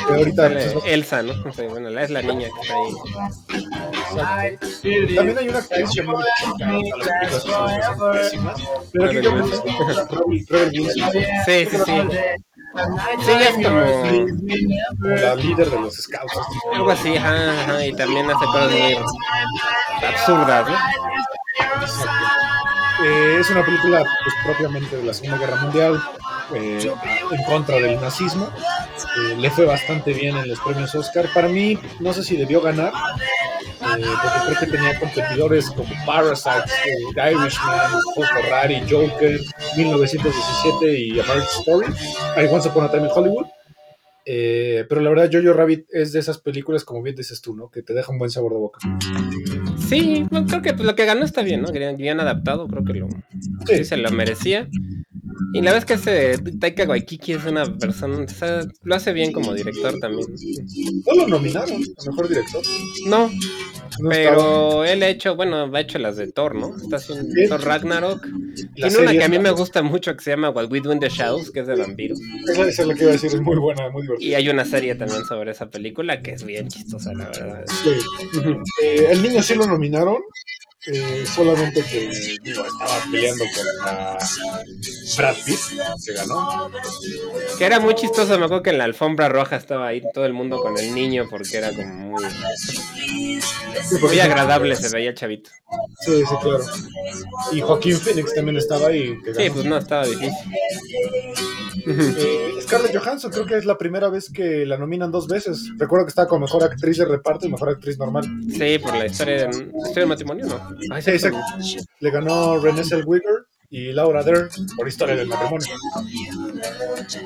Que ahorita pues, Elsa, ¿no? O sea, bueno, la es la niña que está ahí. Exacto. También hay una actriz llamada Chica, o sea, las películas son pésimas, pero aquí yo creo que es Sí, sí, sí. Sí, es como la líder de los scouts. algo así, ajá, ajá, y también hace cosas muy absurdas, ¿no? Eh, es una película pues, propiamente de la Segunda Guerra Mundial, eh, en contra del nazismo. Eh, le fue bastante bien en los premios Oscar. Para mí, no sé si debió ganar, porque creo que tenía competidores como Parasite, eh, The Irishman, Paul Ferrari, Joker, 1917 y A Marriage Story. I Once Upon a Time in Hollywood. Eh, pero la verdad, Jojo Rabbit es de esas películas, como bien dices tú, ¿no? Que te deja un buen sabor de boca. Sí, creo que pues, lo que ganó está bien, ¿no? Bien, bien adaptado, creo que lo, sí. se lo merecía. Y la vez que ese Taika Waikiki es una persona, o sea, lo hace bien como director también. No lo nominaron a mejor director. No, No pero él ha hecho, bueno, ha hecho las de Thor, ¿no? Está haciendo Sí. Thor Ragnarok. La Tiene una que a mí me gusta mucho que se llama What We Do in the Shadows, que es de vampiros. Esa, esa es la que iba a decir, es muy buena, muy divertida. Y hay una serie también sobre esa película que es bien chistosa, la verdad. Sí. Eh, el niño sí lo nominaron, eh, solamente que digo, estaba peleando contra Brad Pitt, que ganó. Que era muy chistoso, me acuerdo que en la alfombra roja estaba ahí todo el mundo con el niño porque era como muy, Sí, muy agradable, se veía el chavito. Sí, sí, claro. Y Joaquín Phoenix también estaba ahí. Sí, pues no, estaba difícil. Eh, Scarlett Johansson creo que es la primera vez que la nominan dos veces. Recuerdo que estaba como mejor actriz de reparto y mejor actriz normal. Sí, por la historia de, historia de matrimonio, ¿no? Ay, Sí, exacto. Le ganó Renée Zellweger y Laura Dern por historia del matrimonio.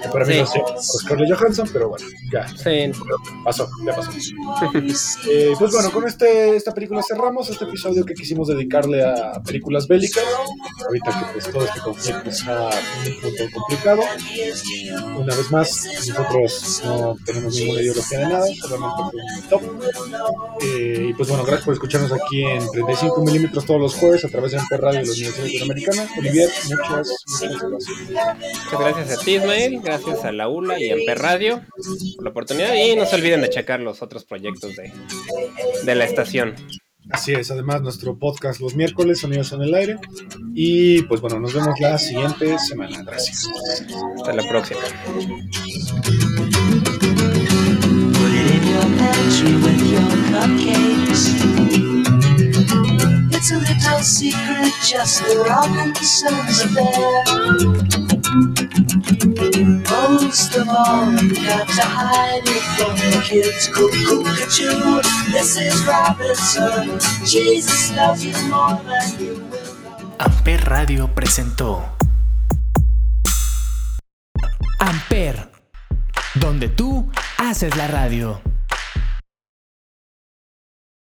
Que para mí Sí. no sé por Scarlett Johansson, pero bueno, ya Sí, pasó, ya pasó. Eh, pues bueno, con este, esta película cerramos este episodio que quisimos dedicarle a películas bélicas. Ahorita que pues, todo este conflicto está un punto complicado. Una vez más, nosotros no tenemos ninguna ideología de nada, solamente un top. Eh, y pues bueno, gracias por escucharnos aquí en 35 milímetros todos los jueves a través de Amper Radio de la Universidad Latinoamericana. Muchas, muchas gracias. muchas gracias a ti, Ismael, gracias a la ULA y a Amper Radio por la oportunidad. Y no se olviden de checar los otros proyectos de, de la estación. Así es, además nuestro podcast los miércoles, Sonidos en el Aire. Y pues bueno, nos vemos la siguiente semana. Gracias. Hasta la próxima. Put it in your pantry with your cupcakes. It's a little secret, just the Robinsons affair. Most of all, you got to hide it from the kids. Cuckoo, cuckoo, this is Robinson. Jesus loves you more than you will. Amper Radio presentó Amper, donde tú haces la radio.